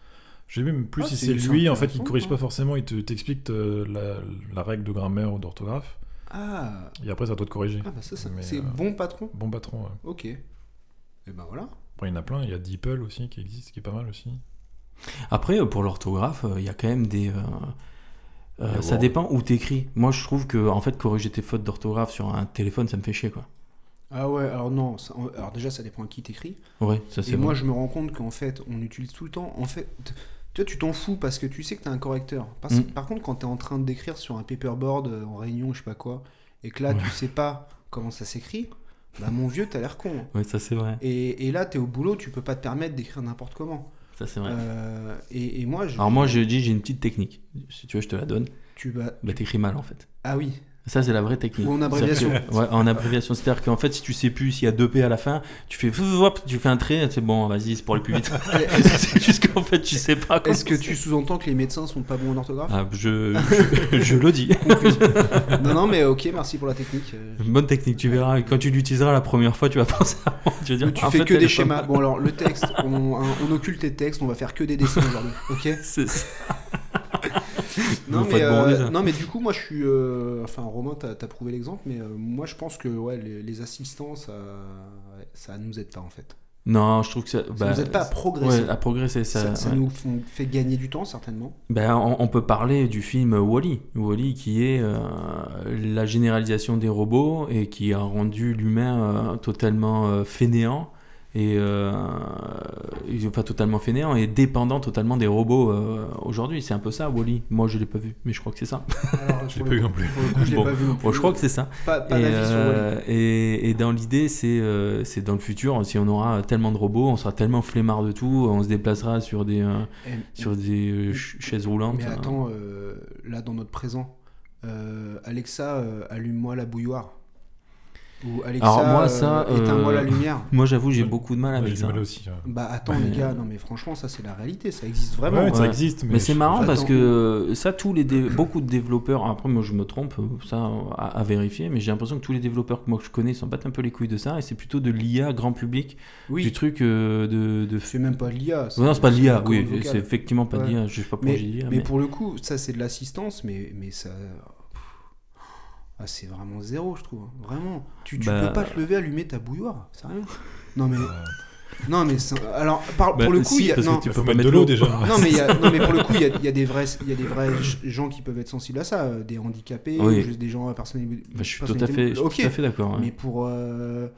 Je sais même plus Ah, si c'est- lui en fait ne corrige ça. pas forcément, il te t'explique euh, la, la règle de grammaire ou d'orthographe Ah, et après c'est à toi de corriger. ah bah ça, ça- c'est euh, bon patron. Bon patron. ouais. Ok. Et ben voilà. Après, il y en a plein, il y a DeepL aussi qui existe, qui est pas mal aussi. Après, euh, pour l'orthographe, euh, il y a quand même des. euh, Mais ça bon. dépend où t'écris. Moi, je trouve que en fait, corriger tes fautes d'orthographe sur un téléphone, ça me fait chier, quoi. Ah ouais, alors non, ça- alors déjà ça dépend à qui t'écris. Ouais, ça c'est Et moi je me rends compte qu'en fait on utilise tout le temps, en fait, tu vois, tu t'en fous parce que tu sais que t'as un correcteur. Par, Mm. par contre quand t'es en train d'écrire sur un paperboard en réunion, je sais pas quoi, et que là tu sais pas comment ça s'écrit, bah mon vieux t'as l'air con. hein. Ouais, ça c'est vrai. Et, et là t'es au boulot, tu peux pas te permettre d'écrire n'importe comment. Ça c'est vrai. Euh, et, et moi je... Alors moi, je dis, j'ai une petite technique. Si tu veux, je te la donne. Tu vas... Bah, t'écris mal en fait. Ah oui, Ça, c'est la vraie technique. Ou en abréviation. C'est-à-dire que- ouais, en abréviation. C'est-à-dire qu'en fait, si tu sais plus s'il y a deux P à la fin, tu fais hop, tu fais un trait, c'est bon, vas-y, c'est pour aller plus vite. c'est juste qu'en fait, tu sais pas. est-ce que tu sous-entends que les médecins sont pas bons en orthographe Ah, je, je, je le dis. Non, non, mais ok, merci pour la technique. Bonne technique, tu verras. Quand tu l'utiliseras la première fois, tu vas penser à moi. Tu vas dire, Tu en fais fait, que des schémas. Bon alors le texte, on, on occulte les textes, on va faire que des dessins aujourd'hui. Ok C'est ça. non mais, euh, non mais du coup moi je suis... euh, enfin Romain t'as as prouvé l'exemple mais euh, moi je pense que ouais, les, les assistants ça, ça nous aide pas en fait. Non, je trouve que ça. Ça bah, nous aide pas à progresser. Ouais, à progresser, ça. ça ça ouais. nous fait gagner du temps certainement. Ben, on, on peut parler du film Wally. Wally qui est euh, la généralisation des robots et qui a rendu l'humain euh, totalement euh, fainéant et euh, et- enfin totalement fainéant et dépendant totalement des robots euh, aujourd'hui. C'est un peu ça Wally. Moi je l'ai pas vu, mais je crois que c'est ça. Alors, Je l'ai pas eu non plus. Je l'ai Bon. pas vu non plus. Bon, je crois que c'est ça. Pas, pas et, d'avis sur Wall-E. euh, et, et dans l'idée, c'est euh, c'est dans le futur, si on aura tellement de robots, on sera tellement flemmard de tout, on se déplacera sur des, euh, Et- sur des euh, ch- chaises roulantes. Mais hein. attends, euh, là dans notre présent, euh, Alexa, euh, allume-moi la bouilloire. Ou Alexa, Alors, moi, euh, ça, éteins-moi euh, la lumière. Moi, j'avoue, j'ai Ouais. beaucoup de mal avec J'ai du ça. mal aussi. ouais. Bah attends Ouais. les gars, non mais franchement ça c'est la réalité, ça existe vraiment. Ouais, ça Ouais. existe, mais, Mais c'est je- marrant parce que ça, tous les dé- beaucoup de développeurs, après moi je me trompe, ça à, à vérifier, mais j'ai l'impression que tous les développeurs que moi que je connais s'en battent un peu les couilles de ça et c'est plutôt de l'IA grand public, du Oui, truc euh, de. de... c'est même pas de l'IA. Ouais, non, c'est pas de l'IA, oui, commande vocale. c'est effectivement pas de Ouais. l'IA, je sais pas pourquoi Mais, j'ai dit l'IA, mais mais- pour le coup, ça c'est de l'assistance, mais, mais ça. Ah, c'est vraiment zéro, je trouve. hein. Vraiment. Tu, tu Bah- peux pas te lever, allumer ta bouilloire. Sérieux Non, mais. Non, mais. c'est- Alors, par- Bah, pour le coup, si, il y a. parce que non, tu peux mettre de l'eau déjà. Non mais, il y a- non, mais pour le coup, il y a, il y a des vrais, il y a des vrais gens qui peuvent être sensibles à ça, euh, des handicapés, Oui. ou juste des gens à personnalité. Bah, je suis tout à fait, d'accord. ouais. mais pour, euh,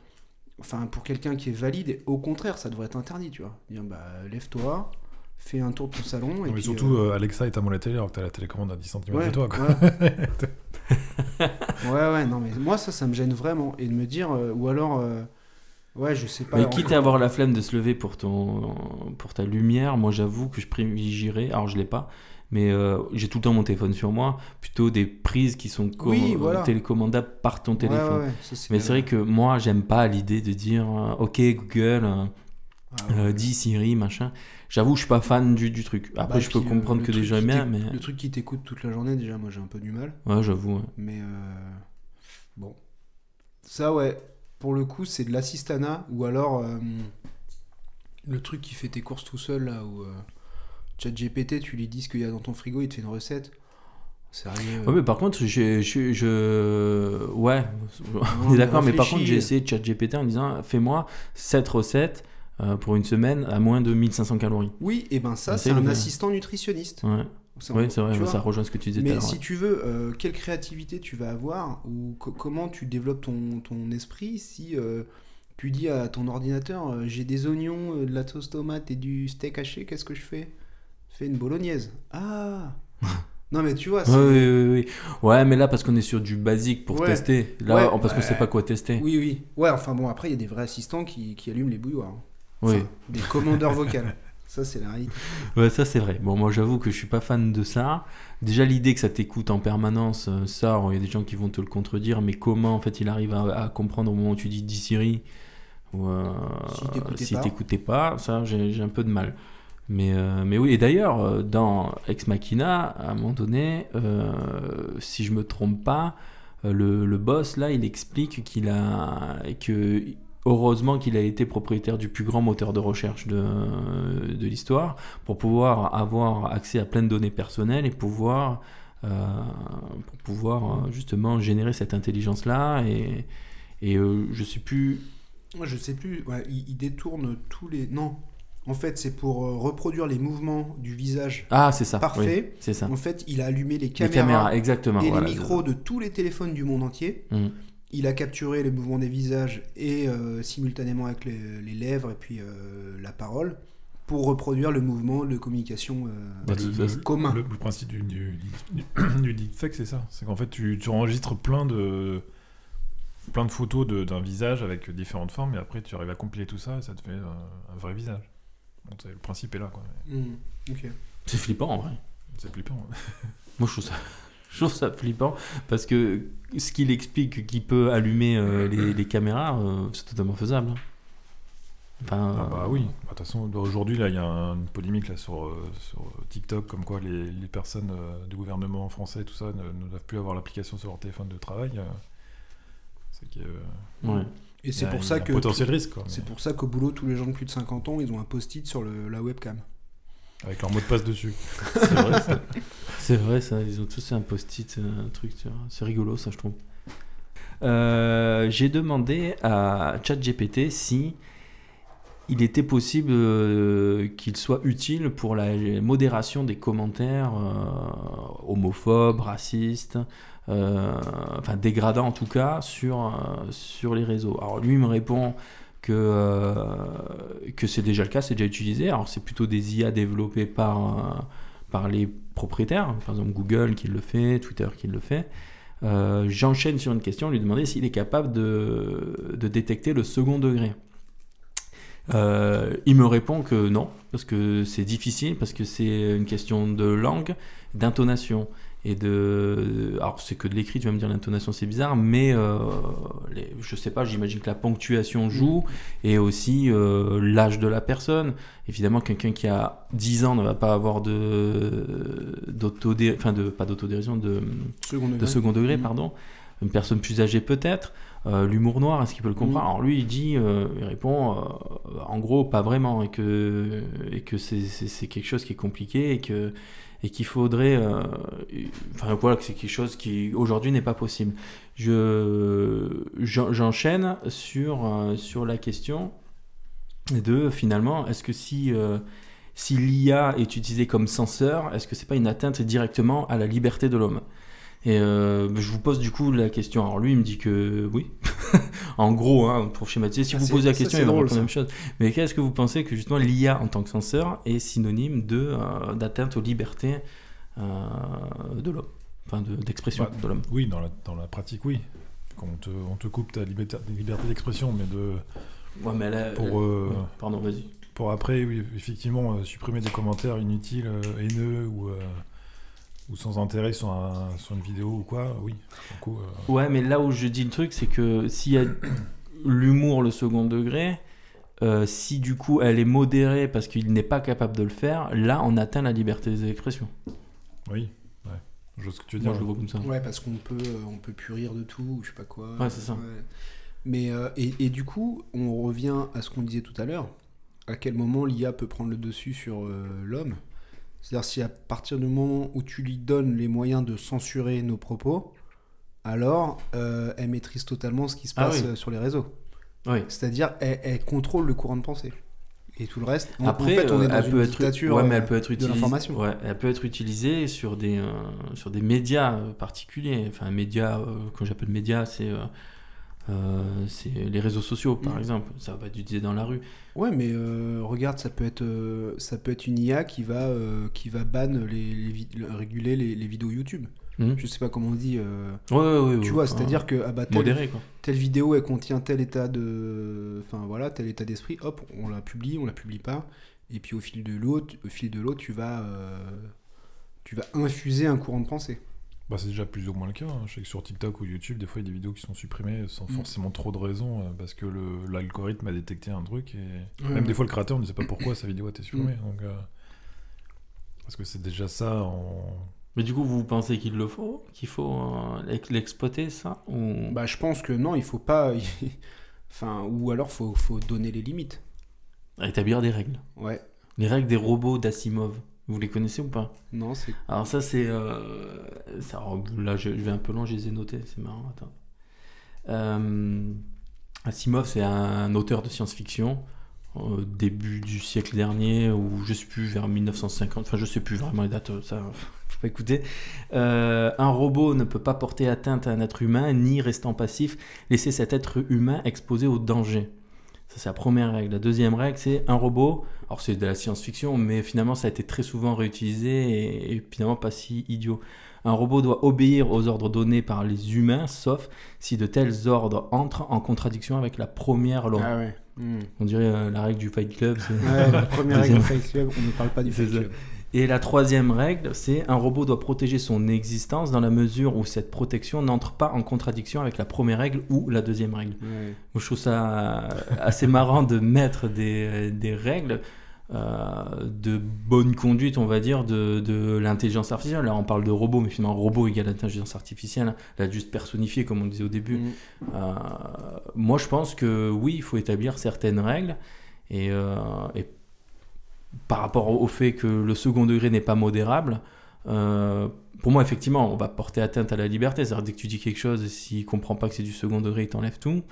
enfin, pour quelqu'un qui est valide, au contraire, ça devrait être interdit, tu vois. Dire, bah, lève-toi, fais un tour de ton salon. et mais puis, surtout, euh, euh, Alexa éteins-moi la télé alors que t'as la télécommande à 10 cm ouais, de toi. Quoi. ouais. ouais, ouais, non, mais moi, ça, ça me gêne vraiment. Et de me dire, euh, ou alors, euh, ouais, je sais pas. Mais quitte encore- à avoir la flemme de se lever pour, ton, pour ta lumière, moi j'avoue que je privilégierais, alors je l'ai pas, mais euh, j'ai tout le temps mon téléphone sur moi, plutôt des prises qui sont co- Oui, voilà. télécommandables par ton téléphone. ouais, ouais, ça, c'est Mais c'est vrai que moi j'aime pas l'idée de dire ok Google, Ah, ouais. euh, dis Siri, machin. J'avoue, je suis pas fan du, du truc. Après, Bah, je peux comprendre que des gens aiment mais Le truc qui t'écoute toute la journée, déjà, moi, j'ai un peu du mal. ouais, j'avoue. ouais. Mais euh, bon. Ça, ouais. Pour le coup, c'est de l'assistanat ou alors euh, le truc qui fait tes courses tout seul, là, où euh, ChatGPT, tu lui dis ce qu'il y a dans ton frigo, il te fait une recette. Sérieux. Ouais, mais par contre, je, je, je- ouais, on est d'accord, mais par contre, j'ai essayé ChatGPT en disant fais-moi cette recette euh, pour une semaine à moins de 1500 calories. Oui, et ben ça, c'est un assistant nutritionniste. Ouais, ouais c'est vrai, ça rejoint ce que tu disais Mais si ouais. tu veux, euh, quelle créativité tu vas avoir ou co- comment tu développes ton, ton esprit si euh, tu dis à ton ordinateur euh, j'ai des oignons, de la sauce tomate et du steak haché, qu'est-ce que je fais? Fais une bolognaise. Ah Non mais tu vois, oui, oui, oui. Ouais, mais là, parce qu'on est sur du basique pour Ouais. tester. Là, Ouais, parce qu'on ouais. sait pas quoi tester. oui, oui. Ouais, enfin bon, après il y a des vrais assistants qui, qui allument les bouilloires. Oui. Enfin, des commandeurs vocales. Ça, c'est la réalité. Ouais, ça c'est vrai. Bon, moi j'avoue que je suis pas fan de ça. Déjà l'idée que ça t'écoute en permanence, euh, ça, il y a des gens qui vont te le contredire, mais comment en fait il arrive à, à comprendre au moment où tu dis dis Siri ou euh, S'il t'écoutait s'il pas. pas, ça j'ai un peu de mal. Mais, euh, mais oui, et d'ailleurs, euh, dans Ex Machina, à un moment donné, euh, si je me trompe pas, le, le boss, là, il explique qu'il a. que heureusement qu'il a été propriétaire du plus grand moteur de recherche de, de l'histoire pour pouvoir avoir accès à plein de données personnelles et pouvoir, euh, pour pouvoir euh, justement générer cette intelligence-là. Et, et euh, je sais plus. Je sais plus. Ouais, il, il détourne tous les. Non. En fait, c'est pour euh, reproduire les mouvements du visage. Ah, c'est ça. Parfait. oui, c'est ça. En fait, il a allumé les Les caméras, caméras, exactement. et voilà, les micros de tous les téléphones du monde entier. Mm. Il a capturé les mouvements des visages et euh, simultanément avec les, les lèvres et puis euh, la parole pour reproduire le mouvement de communication euh, Bah, le, commun. le- le principe du, du, du, du deepfake, c'est ça. C'est qu'en fait, tu, tu enregistres plein de, plein de photos de- d'un visage avec différentes formes, et après, tu arrives à compiler tout ça, et ça te fait un, un vrai visage. Le principe est là, quoi. Mm, ok. C'est flippant en vrai. C'est flippant. Moi, je trouve ça, je trouve ça flippant parce que ce qu'il explique qu'il peut allumer euh, les, les caméras, euh, c'est totalement faisable. Enfin, Ah bah euh, oui, Bah, de toute façon, bah, aujourd'hui, là, il y a un- une polémique là, sur, euh, sur TikTok, comme quoi les, les personnes euh, du gouvernement français, tout ça, ne, ne doivent plus avoir l'application sur leur téléphone de travail. euh, c'est ouais. Et c'est pour ça que potentiel risque, quoi, c'est mais pour ça qu'au boulot, tous les gens de plus de 50 ans, ils ont un post-it sur le- la webcam. Avec leur mot de passe dessus. C'est vrai, ça. C'est vrai, ça. Ils ont tous un post-it, un truc. tu vois. C'est rigolo, ça, je trouve. Euh, J'ai demandé à ChatGPT si il était possible euh, qu'il soit utile pour la modération des commentaires euh, homophobes, racistes, euh, enfin dégradants en tout cas, sur, sur les réseaux. Alors lui il me répond que, euh, que c'est déjà le cas, c'est déjà utilisé. Alors c'est plutôt des IA développées par, euh, par les propriétaires, par exemple Google qui le fait, Twitter qui le fait. Euh, J'enchaîne sur une question, lui demander s'il est capable de, de détecter le second degré. Il me répond que non, parce que c'est difficile, parce que c'est une question de langue, d'intonation et de. Alors c'est que de l'écrit, tu vas me dire l'intonation c'est bizarre, mais euh, les- je sais pas, j'imagine que la ponctuation joue et aussi euh, l'âge de la personne. Évidemment, quelqu'un qui a 10 ans ne va pas avoir de d'autodé, enfin de pas d'autodérision, de Second degré. de second degré, Mhm. pardon. Une personne plus âgée peut-être. Euh, L'humour noir, est-ce qu'il peut le comprendre? Mhm. Alors lui, il dit, euh, il répond, euh, en gros, pas vraiment, et que, et que c'est quelque chose qui est compliqué, et que et qu'il faudrait, euh, enfin voilà, que c'est quelque chose qui aujourd'hui n'est pas possible. Je j'en- j'enchaîne sur euh, sur la question de finalement, est-ce que si euh, si l'IA est utilisée comme censeur, est-ce que c'est pas une atteinte directement à la liberté de l'homme? Et euh, je vous pose du coup la question. Alors lui, il me dit que oui. en gros, hein, pour schématiser, si Ah, vous posez la question, il va répondre la même chose. Mais qu'est-ce que vous pensez que justement l'IA en tant que censeur est synonyme de euh, d'atteinte aux libertés euh, de l'homme, enfin de- d'expression Bah, de l'homme Oui, dans la, dans la pratique, oui. Quand on te, on te coupe ta liberté, liberté d'expression, mais de, Ouais, mais là, pour, ouais, pardon, vas-y. pour après, oui, effectivement, supprimer des commentaires inutiles, haineux ou, ou sans intérêt sur, un- sur une vidéo ou quoi, oui. Coup, euh, Ouais, mais là où je dis le truc, c'est que s'il y a l'humour, le second degré, euh, si du coup elle est modérée parce qu'il n'est pas capable de le faire, là on atteint la liberté d'expression. oui, ouais. Je vois ce que tu veux Moi dire. je le vois comme ça. Ouais, parce qu'on peut, euh, on peut plus rire de tout, ou je sais pas quoi. Ouais, c'est ça. Mais euh, et, et du coup, on revient à ce qu'on disait tout à l'heure. À quel moment l'IA peut prendre le dessus sur euh, l'homme? C'est-à-dire si à partir du moment où tu lui donnes les moyens de censurer nos propos, alors euh, elle maîtrise totalement ce qui se Ah passe oui. euh, sur les réseaux. Oui. C'est-à-dire elle, elle contrôle le courant de pensée. Et tout le reste, en, Après, en fait, on euh, est dans elle une peut être, dictature ouais, mais elle peut être de utilisée. l'information. Ouais, elle peut être utilisée sur des euh, sur des médias particuliers. Enfin, un média, euh, quand j'appelle média, c'est euh, c'est les réseaux sociaux, par Mm. exemple. Ça va utilisé dans la rue. Ouais, mais euh, regarde, ça peut être euh, ça peut être une IA qui va qui va ban les, réguler les, les vidéos YouTube. Hmm. Je sais pas comment on dit. Ouais, ouais, ouais, tu ouais, vois, enfin, c'est-à-dire que ah bah, telle, modéré quoi. telle vidéo elle contient tel état de, enfin voilà, tel état d'esprit. Hop, on la publie, on la publie pas. Et puis au fil de l'autre, au fil de l'autre, tu vas tu vas infuser un courant de pensée. Bah, c'est déjà plus ou moins le cas. hein. Je sais que sur TikTok ou YouTube, des fois, il y a des vidéos qui sont supprimées sans Mm. forcément trop de raisons, euh, parce que le- l'algorithme a détecté un truc, et Ouais, même ouais. des fois, le créateur ne sait pas pourquoi sa vidéo a été supprimée. Mm. Donc, euh, Parce que c'est déjà ça en... Mais du coup, vous pensez qu'il le faut Qu'il faut euh, l'ex- l'exploiter, ça ou... Bah, je pense que non, il faut pas. enfin, ou alors faut, faut donner les limites. Établir des règles. Ouais. Les règles des robots d'Asimov. Vous les connaissez ou pas? Non, c'est. Alors ça c'est... euh, alors, là je, vais un peu long, je les ai notés, c'est marrant. Attends. Euh, Asimov c'est un auteur de science-fiction au début du siècle dernier ou je sais plus vers 1950, enfin je sais plus vraiment les dates, ça faut pas écouter. Euh, un robot ne peut pas porter atteinte à un être humain ni restant passif laisser cet être humain exposé au danger. Ça, c'est la première règle. La deuxième règle, c'est un robot. Alors, c'est de la science-fiction, mais finalement, ça a été très souvent réutilisé et, et finalement pas si idiot. Un robot doit obéir aux ordres donnés par les humains, sauf si de tels ordres entrent en contradiction avec la première loi. Ah ouais. Hmm. On dirait euh, la règle du Fight Club. Ouais, la première règle du. Fight Club, on ne parle pas du Fight. Club. Et la troisième règle, c'est un robot doit protéger son existence dans la mesure où cette protection n'entre pas en contradiction avec la première règle ou la deuxième règle. Je trouve ça assez marrant de mettre des, des règles euh, de bonne conduite, on va dire, de, de l'intelligence artificielle. Là, on parle de robot, mais finalement, robot égale intelligence artificielle. hein. Là, juste personnifié, comme on le disait au début. Hmm. Euh, moi, je pense que oui, il faut établir certaines règles. Et, euh, et par rapport au fait que le second degré n'est pas modérable, euh, pour moi, effectivement, on va porter atteinte à la liberté. C'est-à-dire, dès que tu dis quelque chose, s'il ne comprend pas que c'est du second degré, il t'enlève tout.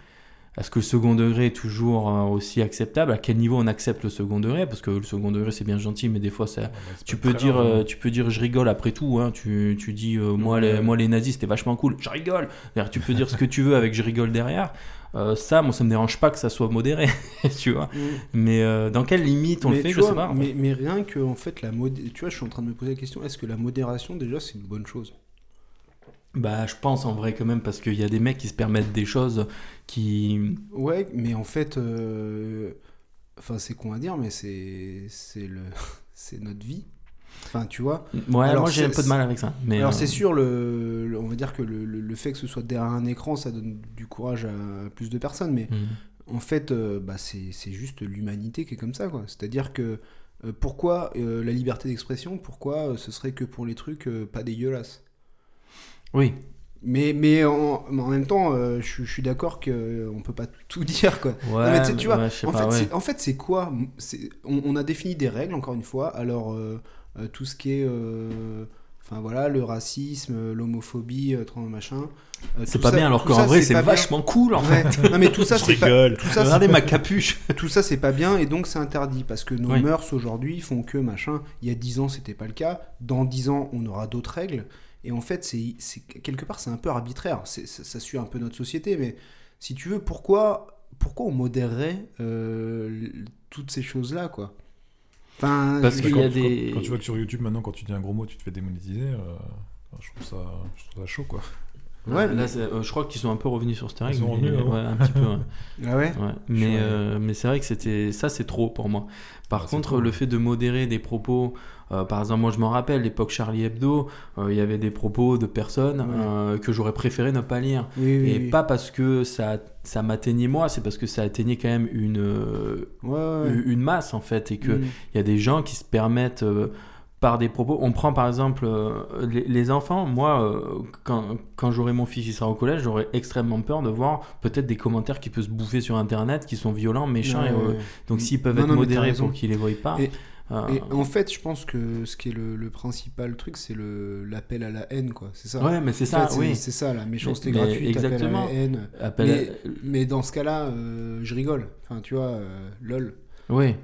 Est-ce que le second degré est toujours euh, aussi acceptable? À quel niveau on accepte le second degré? Parce que le second degré, c'est bien gentil, mais des fois, ça, tu peux dire, euh, hein. tu peux dire, je rigole après tout. Hein, tu, tu dis, euh, moi, les, moi les nazis c'était vachement cool. Je rigole. Tu peux dire ce que tu veux avec je rigole derrière. Euh, ça, moi, ça me dérange pas que ça soit modéré, tu vois. Hmm. Mais euh, dans quelle limite on mais, le fait, je vois, sais pas. en fait. mais, mais rien que en fait la modé... tu vois je suis en train de me poser la question est-ce que la modération déjà c'est une bonne chose? Bah, je pense en vrai quand même parce qu'il y a des mecs qui se permettent des choses qui. ouais mais en fait euh, enfin c'est con à dire mais c'est c'est le c'est notre vie enfin tu vois Ouais, Alors, moi j'ai un peu de mal avec ça. Mais alors euh, c'est sûr le, le- on va dire que le, le- fait que ce soit derrière un écran ça donne du courage à plus de personnes mais hmm. en fait euh, bah, c'est c'est juste l'humanité qui est comme ça quoi c'est à dire que euh, pourquoi la liberté d'expression pourquoi ce serait que pour les trucs pas dégueulasses? Oui, Mais, mais en, même temps, euh, je, suis- je suis d'accord qu'on peut pas tout dire. Quoi. ouais, Non, mais tu vois, ouais, en, pas, fait, ouais. c'est- en fait, c'est quoi? On, on a défini des règles, encore une fois. Alors, euh, euh, tout ce qui est. euh, Enfin voilà, le racisme, euh, l'homophobie, euh, machin. euh, C'est pas ça- bien, alors qu'en vrai, c'est bien. vachement cool en Ouais. fait. Non mais tout ça, c'est pas. rigole. Tout ça, Regardez ma capuche. tout ça, c'est pas bien et donc c'est interdit parce que nos Oui. mœurs aujourd'hui font que machin. Il y a 10 ans, c'était pas le cas. Dans 10 ans, on aura d'autres règles. Et en fait, c'est c'est- quelque part, c'est un peu arbitraire. C'est- Ça, ça suit un peu notre société. Mais si tu veux, pourquoi, pourquoi on modérerait euh, toutes ces choses-là, quoi? Enfin, Parce qu'il quand, y a quand- des- quand tu vois que sur YouTube, maintenant, quand tu dis un gros mot, tu te fais démonétiser, euh, je, trouve ça, je trouve ça chaud, quoi. Ouais, là, mais- euh, je crois qu'ils sont un peu revenus sur cette règle. sont mais- revenus, hein. ouais, un petit peu. ouais. Ah ouais Ouais, mais, euh, mais c'est vrai que c'était ça c'est trop pour moi. Par Ah, contre, le fait de modérer des propos, euh, par exemple, moi je m'en rappelle, l'époque Charlie Hebdo, euh, il y avait des propos de personnes Ouais. euh, que j'aurais préféré ne pas lire. Oui, oui, Et oui. pas parce que ça, ça m'atteignait moi, c'est parce que ça atteignait quand même une, euh, Ouais, ouais. une masse en fait. Et qu'il Mm. y a des gens qui se permettent euh, par des propos. On prend par exemple euh, les, les enfants. Moi, euh, quand, quand j'aurai mon fils qui sera au collège, j'aurai extrêmement peur de voir peut-être des commentaires qui peuvent se bouffer sur internet qui sont violents, méchants. Ouais, et, ouais. donc s'ils peuvent Non, être non, modérés pour qu'ils les voient pas. Et- euh, Et en fait, je pense que ce qui est le, le principal truc, c'est l'appel à la haine, quoi. C'est ça. ouais, mais c'est ça, fait, oui. C'est ça, la méchanceté Mais- gratuite, appel à exactement. la haine. Mais, mais dans ce cas-là, je rigole. Enfin, tu vois, lol. Oui.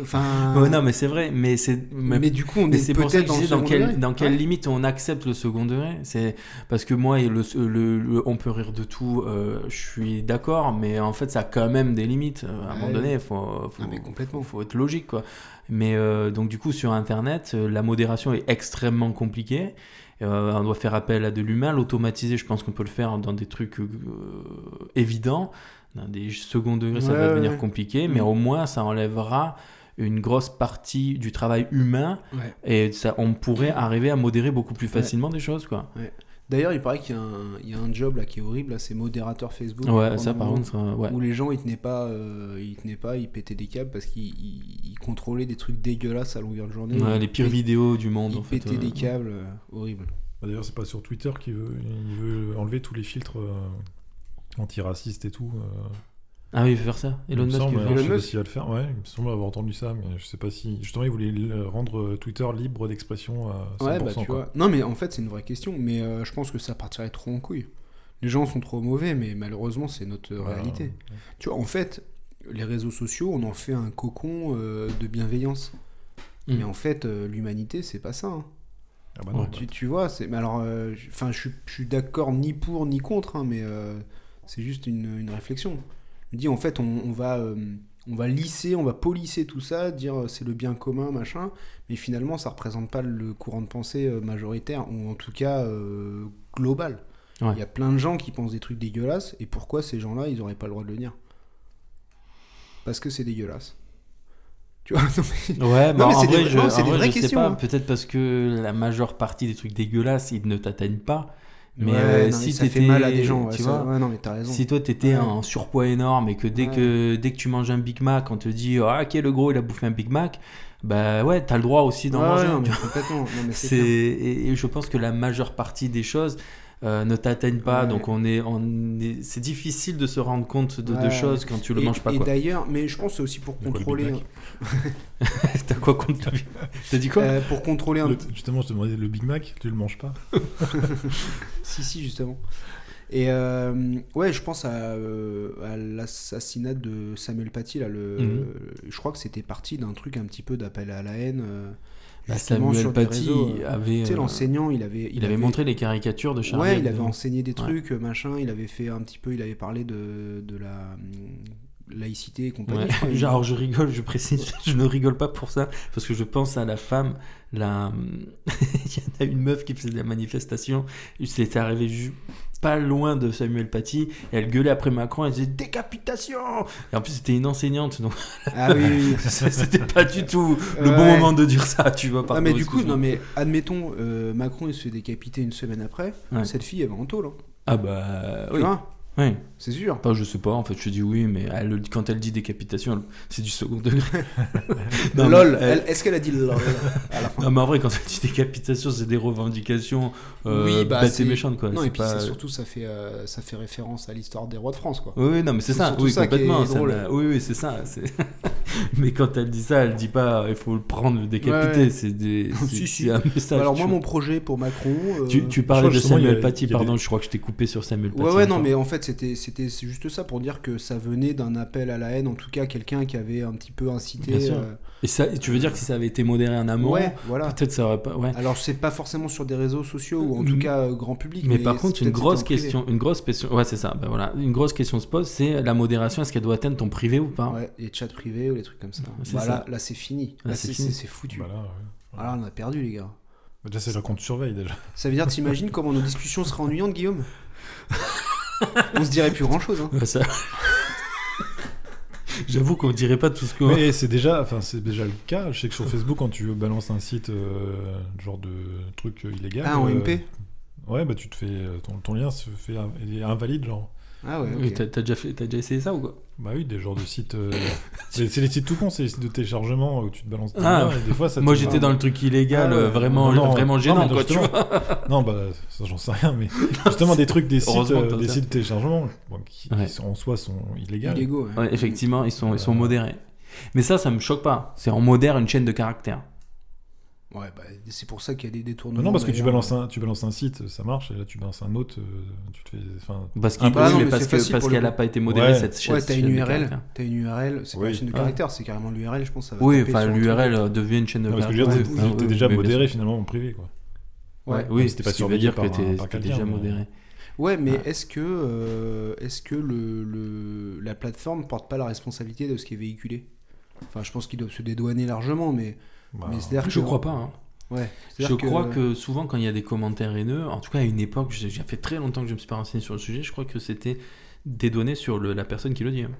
Enfin. Ouais, non, mais c'est vrai. Mais c'est. mais, mais- du coup, on est ça peut-être dans, dans dans quelle Ouais. limite on accepte le second degré. C'est parce que moi, et le, le- le- on peut rire de tout. euh, je suis d'accord, mais en fait, ça a quand même des limites. Euh, À un moment donné, il faut, faut, Ah, mais complètement. faut, faut être logique, quoi. Mais euh, donc du coup, sur Internet, la modération est extrêmement compliquée. Euh, on doit faire appel à de l'humain. L'automatiser, je pense qu'on peut le faire dans des trucs euh, évidents. Dans des seconds degrés, ça Ouais, va devenir ouais. compliqué, mais Mm. au moins, ça enlèvera une grosse partie du travail humain Ouais. et ça, on pourrait arriver à modérer beaucoup plus facilement des choses, quoi. D'ailleurs, il paraît qu'il y, a un- il y a un job là qui est horrible, là, c'est modérateur Facebook. Ouais, ça par contre, ouais. Où les gens ils tenaient pas, euh, ils tenaient pas, ils pétaient des câbles parce qu'ils ils- ils contrôlaient des trucs dégueulasses à longueur de journée. Ouais, les pires vidéos du monde Ils en fait. pétaient des câbles, euh, horrible. Bah, D'ailleurs, c'est pas sur Twitter qu'il veut, il veut enlever tous les filtres antiracistes et tout. euh. Ah oui, il veut faire ça. Il Elon Musk. semble, il Elon s'il va le faire. Ouais, il me semble avoir entendu ça, mais je sais pas si. Justement, il voulait rendre euh, Twitter libre d'expression à 100%. Ouais, bah tu quoi. vois. Non, mais en fait, c'est une vraie question. Mais euh, je pense que ça partirait trop en couille. Les gens sont trop mauvais, mais malheureusement, c'est notre Bah, réalité. Tu vois, en fait, les réseaux sociaux, on en fait un cocon euh, de bienveillance. Mm. Mais en fait, euh, l'humanité, c'est pas ça. hein. Ah bah non, Ouais, bah, tu, tu vois, c'est. Mais alors, euh, enfin, je suis- je suis d'accord ni pour ni contre, hein, mais euh, c'est juste une, une réflexion. Je me dis, en fait, on, on va. euh, on va lisser, on va polisser tout ça, dire euh, c'est le bien commun, machin, mais finalement ça représente pas le courant de pensée euh, majoritaire, ou en tout cas euh, global. Il Ouais. y a plein de gens qui pensent des trucs dégueulasses, et pourquoi ces gens-là, ils auraient pas le droit de le dire? Parce que c'est dégueulasse. Tu vois, non, mais- Ouais, Non, mais en c'est vrai, des- je, non, c'est en des vrai, vraies je sais pas. hein. Peut-être parce que la majeure partie des trucs dégueulasses, ils ne t'atteignent pas. Mais Ouais, euh, non, si ça fait mal à des gens, tu ça- vois, ouais, non, mais t'as raison. si toi t'étais Ouais. en surpoids énorme et que dès que dès que tu manges un Big Mac, on te dit ah ok le gros il a bouffé un Big Mac, bah ouais t'as le droit aussi d'en manger. non, mais complètement. Non, mais et je pense que la majeure partie des choses euh, ne t'atteignent pas, Ouais. donc on est on est c'est difficile de se rendre compte de, de Ouais. choses quand tu le Et- manges pas Et quoi. d'ailleurs, mais je pense que c'est aussi pour De quoi, le Big contrôler, Mac T'as quoi contre le- T'as dit quoi euh, pour contrôler un le- justement, je te demandais le Big Mac, tu le manges pas Si, si, justement. Et euh, ouais, je pense à, euh, à l'assassinat de Samuel Paty. Là, le, Mhm. Je crois que c'était parti d'un truc un petit peu d'appel à la haine. Euh, Bah, Samuel Paty réseaux, euh, avait Tu sais, euh, l'enseignant, il avait, il avait montré les caricatures de Charlie Ouais, il avait enseigné des trucs, euh, machin. Il avait fait un petit peu, il avait parlé de, de la laïcité et compagnie. Ouais. Genre, je rigole, je précise, je ne rigole pas pour ça, parce que je pense à la femme, la... il y en a une meuf qui faisait de la manifestation, c'était arrivé ju- pas loin de Samuel Paty, et elle gueulait après Macron, elle disait décapitation Et en plus, c'était une enseignante, donc Ah oui, c'était pas du tout le bon moment de dire ça, tu vois. Non, pardon, mais du coup, non, mais admettons, euh, Macron il se fait décapiter une semaine après. Ouais. Cette fille, elle va en tôle. hein. Ah bah, Tu oui, vois? Oui. C'est sûr. Pas, je sais pas, en fait, je dis oui, mais elle, quand elle dit décapitation, elle- c'est du second degré. Non, lol. elle- Est-ce qu'elle a dit lol à la fin Non, mais en vrai, quand elle dit décapitation, c'est des revendications euh, Oui, bah, bêtes et méchantes, quoi. Non, C'est et puis pas- c'est surtout, ça fait, euh, ça fait référence à l'histoire des rois de France, quoi. Oui, oui, non, mais c'est C'est ça, oui, ça complètement. ça oui, oui, c'est ça. c'est- mais quand elle dit ça, elle dit pas il faut le prendre, le décapiter. Ouais, ouais. C'est des... C'est- si. un message. alors, moi, vois. mon projet pour Macron. euh, tu, tu parlais de Samuel Paty, pardon, je crois que je t'ai coupé sur Samuel Paty. Ouais, ouais, non, mais en fait, c'était c'était c'est juste ça pour dire que ça venait d'un appel à la haine, en tout cas, quelqu'un qui avait un petit peu incité. Bien sûr. euh, Et ça, tu veux dire que si ça avait été modéré en amont, Ouais, voilà. peut-être ça aurait pas. Ouais. Alors, c'est pas forcément sur des réseaux sociaux ou en tout Mm. cas euh, grand public. Mais par contre, une grosse question, une grosse question, ouais, c'est ça. Ben voilà, une grosse question se pose, c'est la modération. Est-ce qu'elle doit atteindre ton privé ou pas? Ouais, les chats privés ou les trucs comme ça. Bah, ça. Là, là c'est fini. Là, Là, c'est foutu. Bah là, ouais. Ah, là, on a perdu, les gars. Déjà, c'est là qu'on te surveille déjà. Ça veut dire, t'imagines comment nos discussions seraient ennuyantes, Guillaume? On se dirait plus grand chose. Hein. Ouais, ça- J'avoue qu'on dirait pas tout ce qu'on. Mais c'est déjà, enfin, c'est déjà le cas. Je sais que sur Facebook, quand tu balances un site, euh, genre de truc euh, illégal. Ah, en euh, MP Ouais, bah tu te fais. Ton, ton lien se fait il est invalide, genre. Ah ouais, t'as, t'as déjà fait, t'as déjà essayé ça ou quoi? Bah oui, des genres de sites. euh, c'est c'est les sites tout cons, c'est les sites de téléchargement où tu te balances Ah, et des fois ça te- Moi j'étais dans le truc illégal, Ah ouais. euh, vraiment, Non, non, vraiment non, gênant, mais quoi, tu justement- vois. Non, bah ça j'en sais rien, mais justement des trucs, des sites, Heureusement que euh, t'as des ça. sites de téléchargement bon, qui, qui Ouais. sont- en soi sont illégaux. Illégaux. ouais. Ouais, effectivement, ils sont, ils sont Euh. modérés. Mais ça, ça me choque pas. C'est en modère une chaîne de caractères. Ouais, bah, c'est pour ça qu'il y a des détournements. non, parce que tu balances, un, tu balances un site, ça marche, et là tu balances un autre, euh, tu te fais. Enfin, Parce, qu'il Ah, bah parce, qu'elle n'a pas été modérée Ouais. cette chaîne. Ouais, t'as une URL. T'as une URL, c'est pas une chaîne de Ah. caractères, c'est carrément l'URL, je pense. Ça va Oui, enfin l'URL euh, devient une chaîne de non, parce que je veux caractères. dire, t'es- déjà modéré finalement en privé, quoi. Ouais, oui, t'es pas surveillé dire par t'es déjà mais- modéré. Ouais, mais est-ce que, euh, est-ce que le, le- la plateforme porte pas la responsabilité de ce qui est véhiculé? Enfin, je pense qu'ils doivent se dédouaner largement, mais, Bah, mais c'est-à-dire Je crois pas. hein. Ouais. Je crois que souvent, quand il y a des commentaires haineux, en tout cas à une époque, j'ai fait très longtemps que je me suis pas renseigné sur le sujet, je crois que c'était dédonné sur le- la personne qui le dit. hein.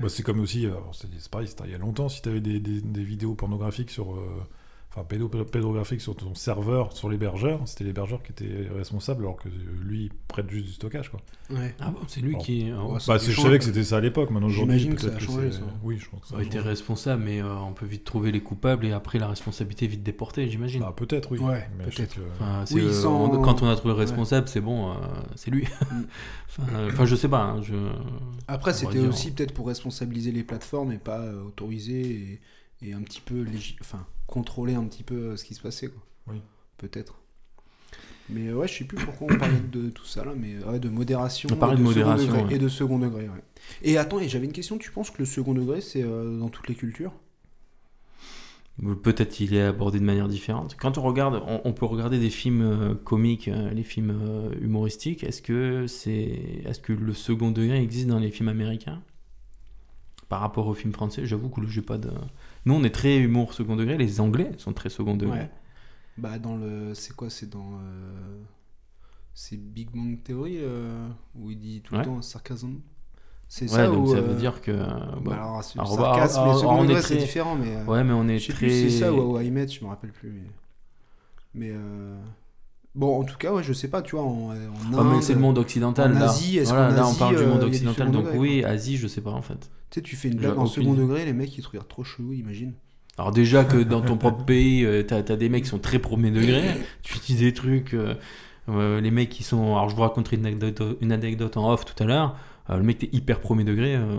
Bah, c'est comme aussi, euh, c'est pareil, il y a longtemps, si des, des, des vidéos pornographiques sur, euh, enfin pédo- pédographique sur ton serveur, sur l'hébergeur. C'était l'hébergeur qui était responsable, alors que lui prête juste du stockage. Quoi. Ouais. Ah bon, c'est lui qui. Ouais, Bah, je savais que quoi. c'était ça à l'époque. Maintenant aujourd'hui, J'imagine que ça a changé, ça. Oui, je pense que ça a a été changé. responsable, mais euh, on peut vite trouver les coupables et après la responsabilité est vite déportée, j'imagine. Bah, peut-être, oui. Ouais, peut-être. que- Enfin, c'est, Oui, euh, sans- on- quand on a trouvé le responsable, c'est bon, euh, c'est lui. Mm. enfin, euh, je sais pas. hein, je... Après, c'était aussi peut-être pour responsabiliser les plateformes et pas euh, autoriser et, et un petit peu légi- enfin, contrôler un petit peu euh, ce qui se passait. Quoi. Oui. Peut-être. Mais euh, ouais, je sais plus pourquoi on parlait de tout ça là, mais ouais, de modération. On parlait de second modération, degré, ouais. Et de second degré, ouais. Et attends, et j'avais une question, tu penses que le second degré c'est euh, dans toutes les cultures? Peut-être qu'il est abordé de manière différente? Quand on regarde, on, on peut regarder des films euh, comiques, euh, les films humoristiques. Est-ce que c'est, est-ce que le second degré existe dans les films américains? Par rapport aux films français J'avoue que j'ai pas de. Nous, on est très humour second degré. Les Anglais sont très second degré. Ouais. Bah dans le... C'est quoi C'est dans... euh, C'est Big Bang Theory euh, où il dit tout Ouais. le temps sarcasme C'est Ouais, ça donc ou, ça euh, veut dire que. Bah, bon. alors, c'est sarcasme, mais second degré, c'est différent, mais... euh, Ouais, mais on est Je sais très. c'est ça ou à I Met, je me rappelle plus. Mais, mais, euh, bon, en tout cas, ouais, je sais pas, tu vois, en, en Ah, mais c'est le monde occidental. en là. Asie, est-ce Voilà, qu'en là, on parle du euh, monde occidental. Donc degré, oui, Asie, je sais pas en fait. Tu sais, tu fais une blague en aucune second degré, les mecs ils te regardent trop chelou, imagine. Alors déjà que dans ton propre pays, euh, t'as as des mecs qui sont très premier degré, tu dis des trucs, euh, les mecs qui sont... Alors je vous raconterai une anecdote, une anecdote en off tout à l'heure, Euh, le mec t'es hyper premier degré, euh,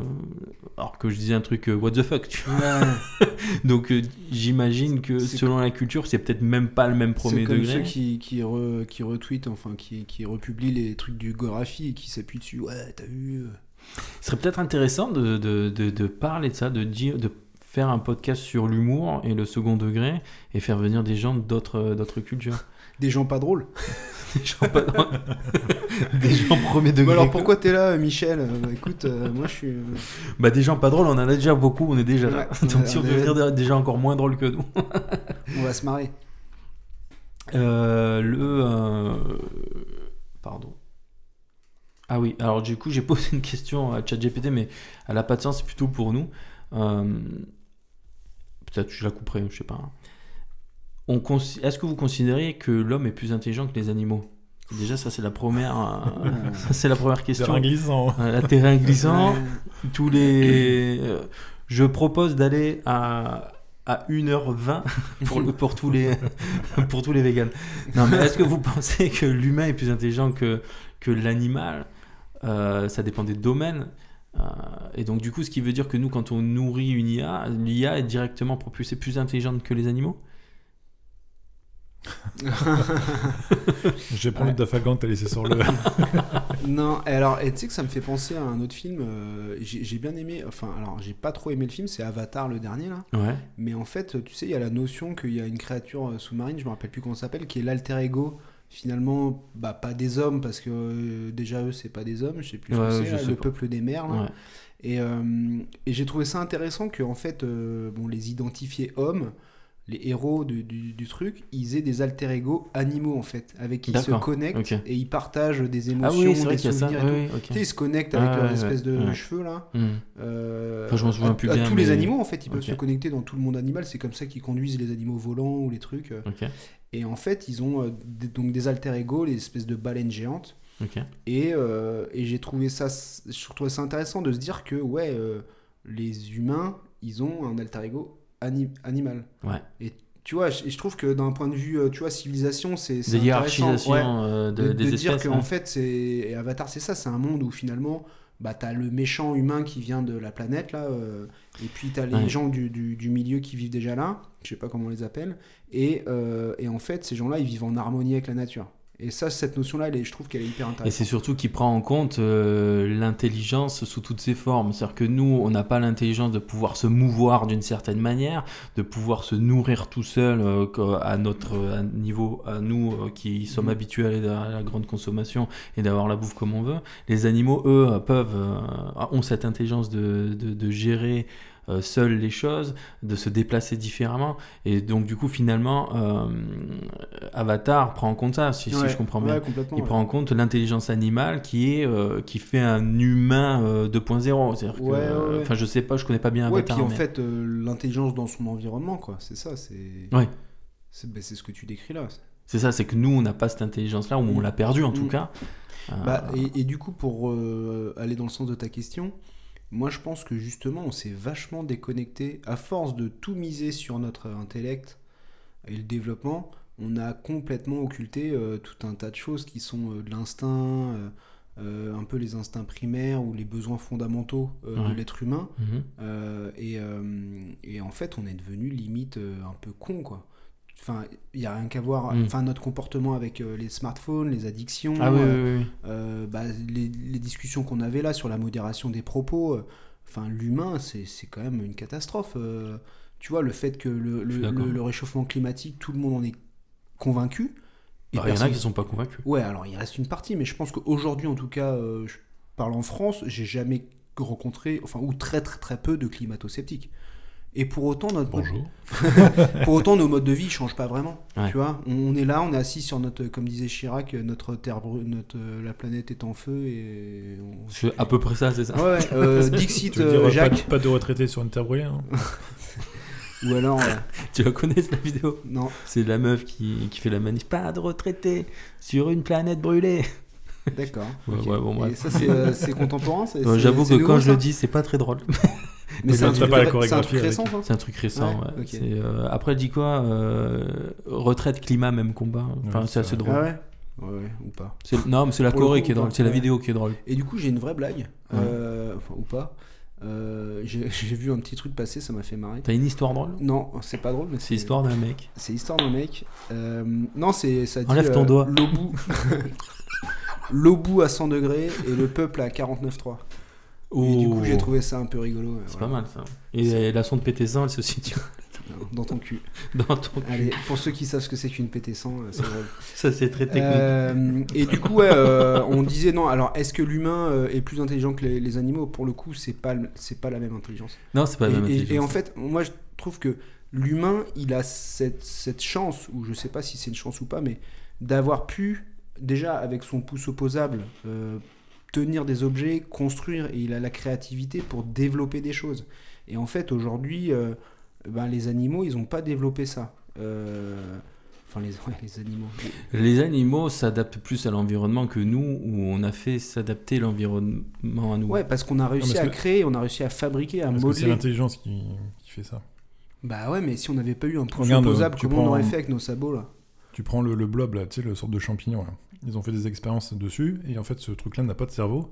alors que je disais un truc euh, what the fuck. tu vois. Donc j'imagine que C'est selon la culture, c'est peut-être même pas le même premier C'est comme degré. ceux qui, qui, re- qui retweetent, enfin qui, qui republient les trucs du Gorafi et qui s'appuient dessus. Ouais, t'as vu. Ce serait peut-être intéressant de, de, de, de parler de ça, de dire, de faire un podcast sur l'humour et le second degré et faire venir des gens d'autres cultures. Des gens pas drôles. Des gens, pas- des gens premier degré. Bah alors pourquoi t'es là, Michel? Bah, Écoute, euh, moi je suis. euh, Bah des gens pas drôles, on en a déjà beaucoup, on est déjà là. Ouais, Donc si on veut venir des- gens encore moins drôles que nous. on va se marrer. Euh, le... euh, Pardon. Ah oui, alors du coup j'ai posé une question à ChatGPT, mais elle a pas de sens, c'est plutôt pour nous. Euh, Peut-être que je la couperai, je sais pas. Est-ce que vous considérez que l'homme est plus intelligent que les animaux? Déjà, ça c'est la première, euh, c'est la première question. Terrain glissant. Euh, la terrain glissant. Tous les. euh, je propose d'aller à, à 1h20 pour, le- pour, tous les, pour tous les végans. Non, mais est-ce que vous pensez que l'humain est plus intelligent que, que l'animal? Euh, Ça dépend des domaines. Euh, et donc, du coup, ce qui veut dire que nous, quand on nourrit une IA, l'IA est directement propulsée plus intelligente que les animaux? J'ai promis Ouais. de Dafagan t'as laissé sur le. Non, et alors, tu sais que ça me fait penser à un autre film. euh, j'ai j'ai bien aimé. Enfin, alors, j'ai pas trop aimé le film, c'est Avatar le dernier là. Ouais. Mais en fait, tu sais, il y a la notion qu'il y a une créature euh, sous-marine, je me rappelle plus comment ça s'appelle, qui est l'alter ego. Finalement, bah, pas des hommes, parce que euh, déjà eux, c'est pas des hommes, je sais plus ce Ouais, que je c'est, là, sais le pas. peuple des mers. là. ouais. Et, euh, et j'ai trouvé ça intéressant que en fait, euh, bon, les identifiés hommes, les héros du, du- du truc, ils aient des alter ego animaux en fait, avec qui ils se connectent et ils partagent des Ah émotions, oui, c'est vrai des ça. souvenirs et. Oui. Tu sais, ils se connectent avec Ah, ouais, espèces de ouais. cheveux là. Hmm. Euh, Enfin, je m'en souviens à- plus à bien, tous les animaux en fait, ils peuvent se connecter dans tout le monde animal. C'est comme ça qu'ils conduisent les animaux volants ou les trucs. Et en fait, ils ont euh, des, donc des alter ego, les espèces de baleines géantes. Et, euh, et j'ai trouvé ça, je trouvais ça intéressant de se dire que ouais, les humains, ils ont un alter ego ani- animal. Ouais. Et tu vois, je, trouve que d'un point de vue, euh, tu vois, civilisation, c'est Ouais. euh, de, de, des de dire qu'en ouais. fait, c'est et Avatar, c'est ça, c'est un monde où finalement, bah, t'as le méchant humain qui vient de la planète là, euh, et puis t'as les Ouais. gens du, du, du milieu qui vivent déjà là, je sais pas comment on les appelle, et, euh, et en fait, ces gens-là, ils vivent en harmonie avec la nature. Et ça, cette notion-là, je trouve qu'elle est hyper Et intéressante. c'est surtout qu'il prend en compte euh, l'intelligence sous toutes ses formes. C'est-à-dire que nous, on n'a pas l'intelligence de pouvoir se mouvoir d'une certaine manière, de pouvoir se nourrir tout seul euh, à notre à niveau, à nous euh, qui sommes Mhm. habitués à la grande consommation et d'avoir la bouffe comme on veut. Les animaux, eux, euh, peuvent, euh, ont cette intelligence de, de, de gérer euh, seuls les choses, de se déplacer différemment. Et donc, du coup, finalement, euh, Avatar prend en compte ça, si, si Ouais, je comprends ouais, bien. Il ouais. prend en compte l'intelligence animale qui est euh, qui fait un humain euh, 2.0. C'est-à-dire que, Ouais, ouais, ouais. enfin, je sais pas, je connais pas bien Ouais, Avatar. puis en mais- fait, euh, l'intelligence dans son environnement, quoi. C'est ça, c'est. Ouais. C'est ce que tu décris là. C'est ça, c'est que nous, on n'a pas cette intelligence-là, ou on Mm. l'a perdue en tout Mm. cas. Bah, Euh, et, et du coup, pour euh, aller dans le sens de ta question, moi je pense que justement on s'est vachement déconnecté à force de tout miser sur notre intellect et le développement. On a complètement occulté euh, tout un tas de choses qui sont euh, de l'instinct, euh, un peu les instincts primaires ou les besoins fondamentaux Ouais. de l'être humain. mhm. Et, et en fait, on est devenu limite un peu con, quoi. Enfin, il n'y a rien qu'à voir. Mm. Enfin, notre comportement avec euh, les smartphones, les addictions, Ah oui, euh, oui, oui. euh, bah, les, les discussions qu'on avait là sur la modération des propos. Enfin, l'humain, c'est c'est quand même une catastrophe. tu vois, le fait que le, le- réchauffement climatique, tout le monde en est convaincu. Bah, Il y en a qui sont pas convaincus. Ouais, alors il reste une partie, mais je pense qu'aujourd'hui, en tout cas, je parle en France, j'ai jamais rencontré, enfin, ou très très très peu de climato-sceptiques. Et pour autant, notre Bonjour. pour autant, nos modes de vie changent pas vraiment. Ouais. Tu vois, on, on est là, on est assis sur notre, comme disait Chirac, notre terre brûle, notre, euh, la planète est en feu et. on- C'est à peu près ça, c'est ça. Ouais, euh, Dixit Tu veux euh, dire, pas, Jacques, de- pas de retraités sur une terre brûlée hein ou alors. euh, Tu la connais la vidéo? Non, C'est la meuf qui, qui fait la manif. Pas de retraité sur une planète brûlée. d'accord. Ouais, ok. ouais, bon, Et ça, c'est euh, contemporain J'avoue que nouveau, quand je le dis, c'est pas très drôle. Mais Mais c'est un, truc- pas la c'est un chorégraphie truc avec. récent, C'est un truc récent. Ouais, ouais. euh, après, dit quoi euh, Retraite, climat, même combat. Enfin, Ouais, c'est assez drôle. Ah ouais? Ou pas. C'est- Non, mais c'est la Corée coup, qui est drôle. C'est la vidéo qui est drôle. Et du coup, j'ai une vraie blague, Ouais. euh, enfin, ou pas. Euh, j'ai j'ai vu un petit truc passer, ça m'a fait marrer. T'as une histoire drôle? Non, c'est pas drôle, mais C'est l'histoire d'un mec. C'est l'histoire d'un mec. Euh, non, c'est ça dit. Enlève ton euh, doigt. L'Obu. L'Obu à 100 degrés et le peuple à 49,3. Et du coup, j'ai trouvé ça un peu rigolo. euh, C'est voilà. pas mal ça. Et la sonde PT100, elle se situe Dans ton cul. dans ton cul. Allez, pour ceux qui savent ce que c'est qu'une PT100, euh, c'est drôle. Ça, c'est très technique. Euh, et du coup, ouais, euh, on disait non. Alors, est-ce que l'humain est plus intelligent que les, les animaux? Pour le coup, c'est pas, pas la même intelligence. Non, c'est pas la et, même et- et intelligence. en fait, moi, je trouve que l'humain, il a cette, cette chance, ou je sais pas si c'est une chance ou pas, mais d'avoir pu, déjà avec son pouce opposable, euh, tenir des objets, construire, et il a la créativité pour développer des choses. Et en fait, aujourd'hui, euh, ben, les animaux, ils n'ont pas développé ça. Euh, Enfin, les, ouais, les animaux. Les animaux s'adaptent plus à l'environnement que nous, où on a fait s'adapter l'environnement à nous. Ouais, parce qu'on a réussi à que- créer, on a réussi à fabriquer, à Parce que c'est modeler. l'intelligence qui, qui fait ça. Bah ouais, mais si on n'avait pas eu un pouce Regarde, opposable, tu comment on prends- aurait fait avec nos sabots là Tu prends le, le blob, là, tu sais, le sorte de champignon. Là. Ils ont fait des expériences dessus, et en fait, ce truc-là n'a pas de cerveau.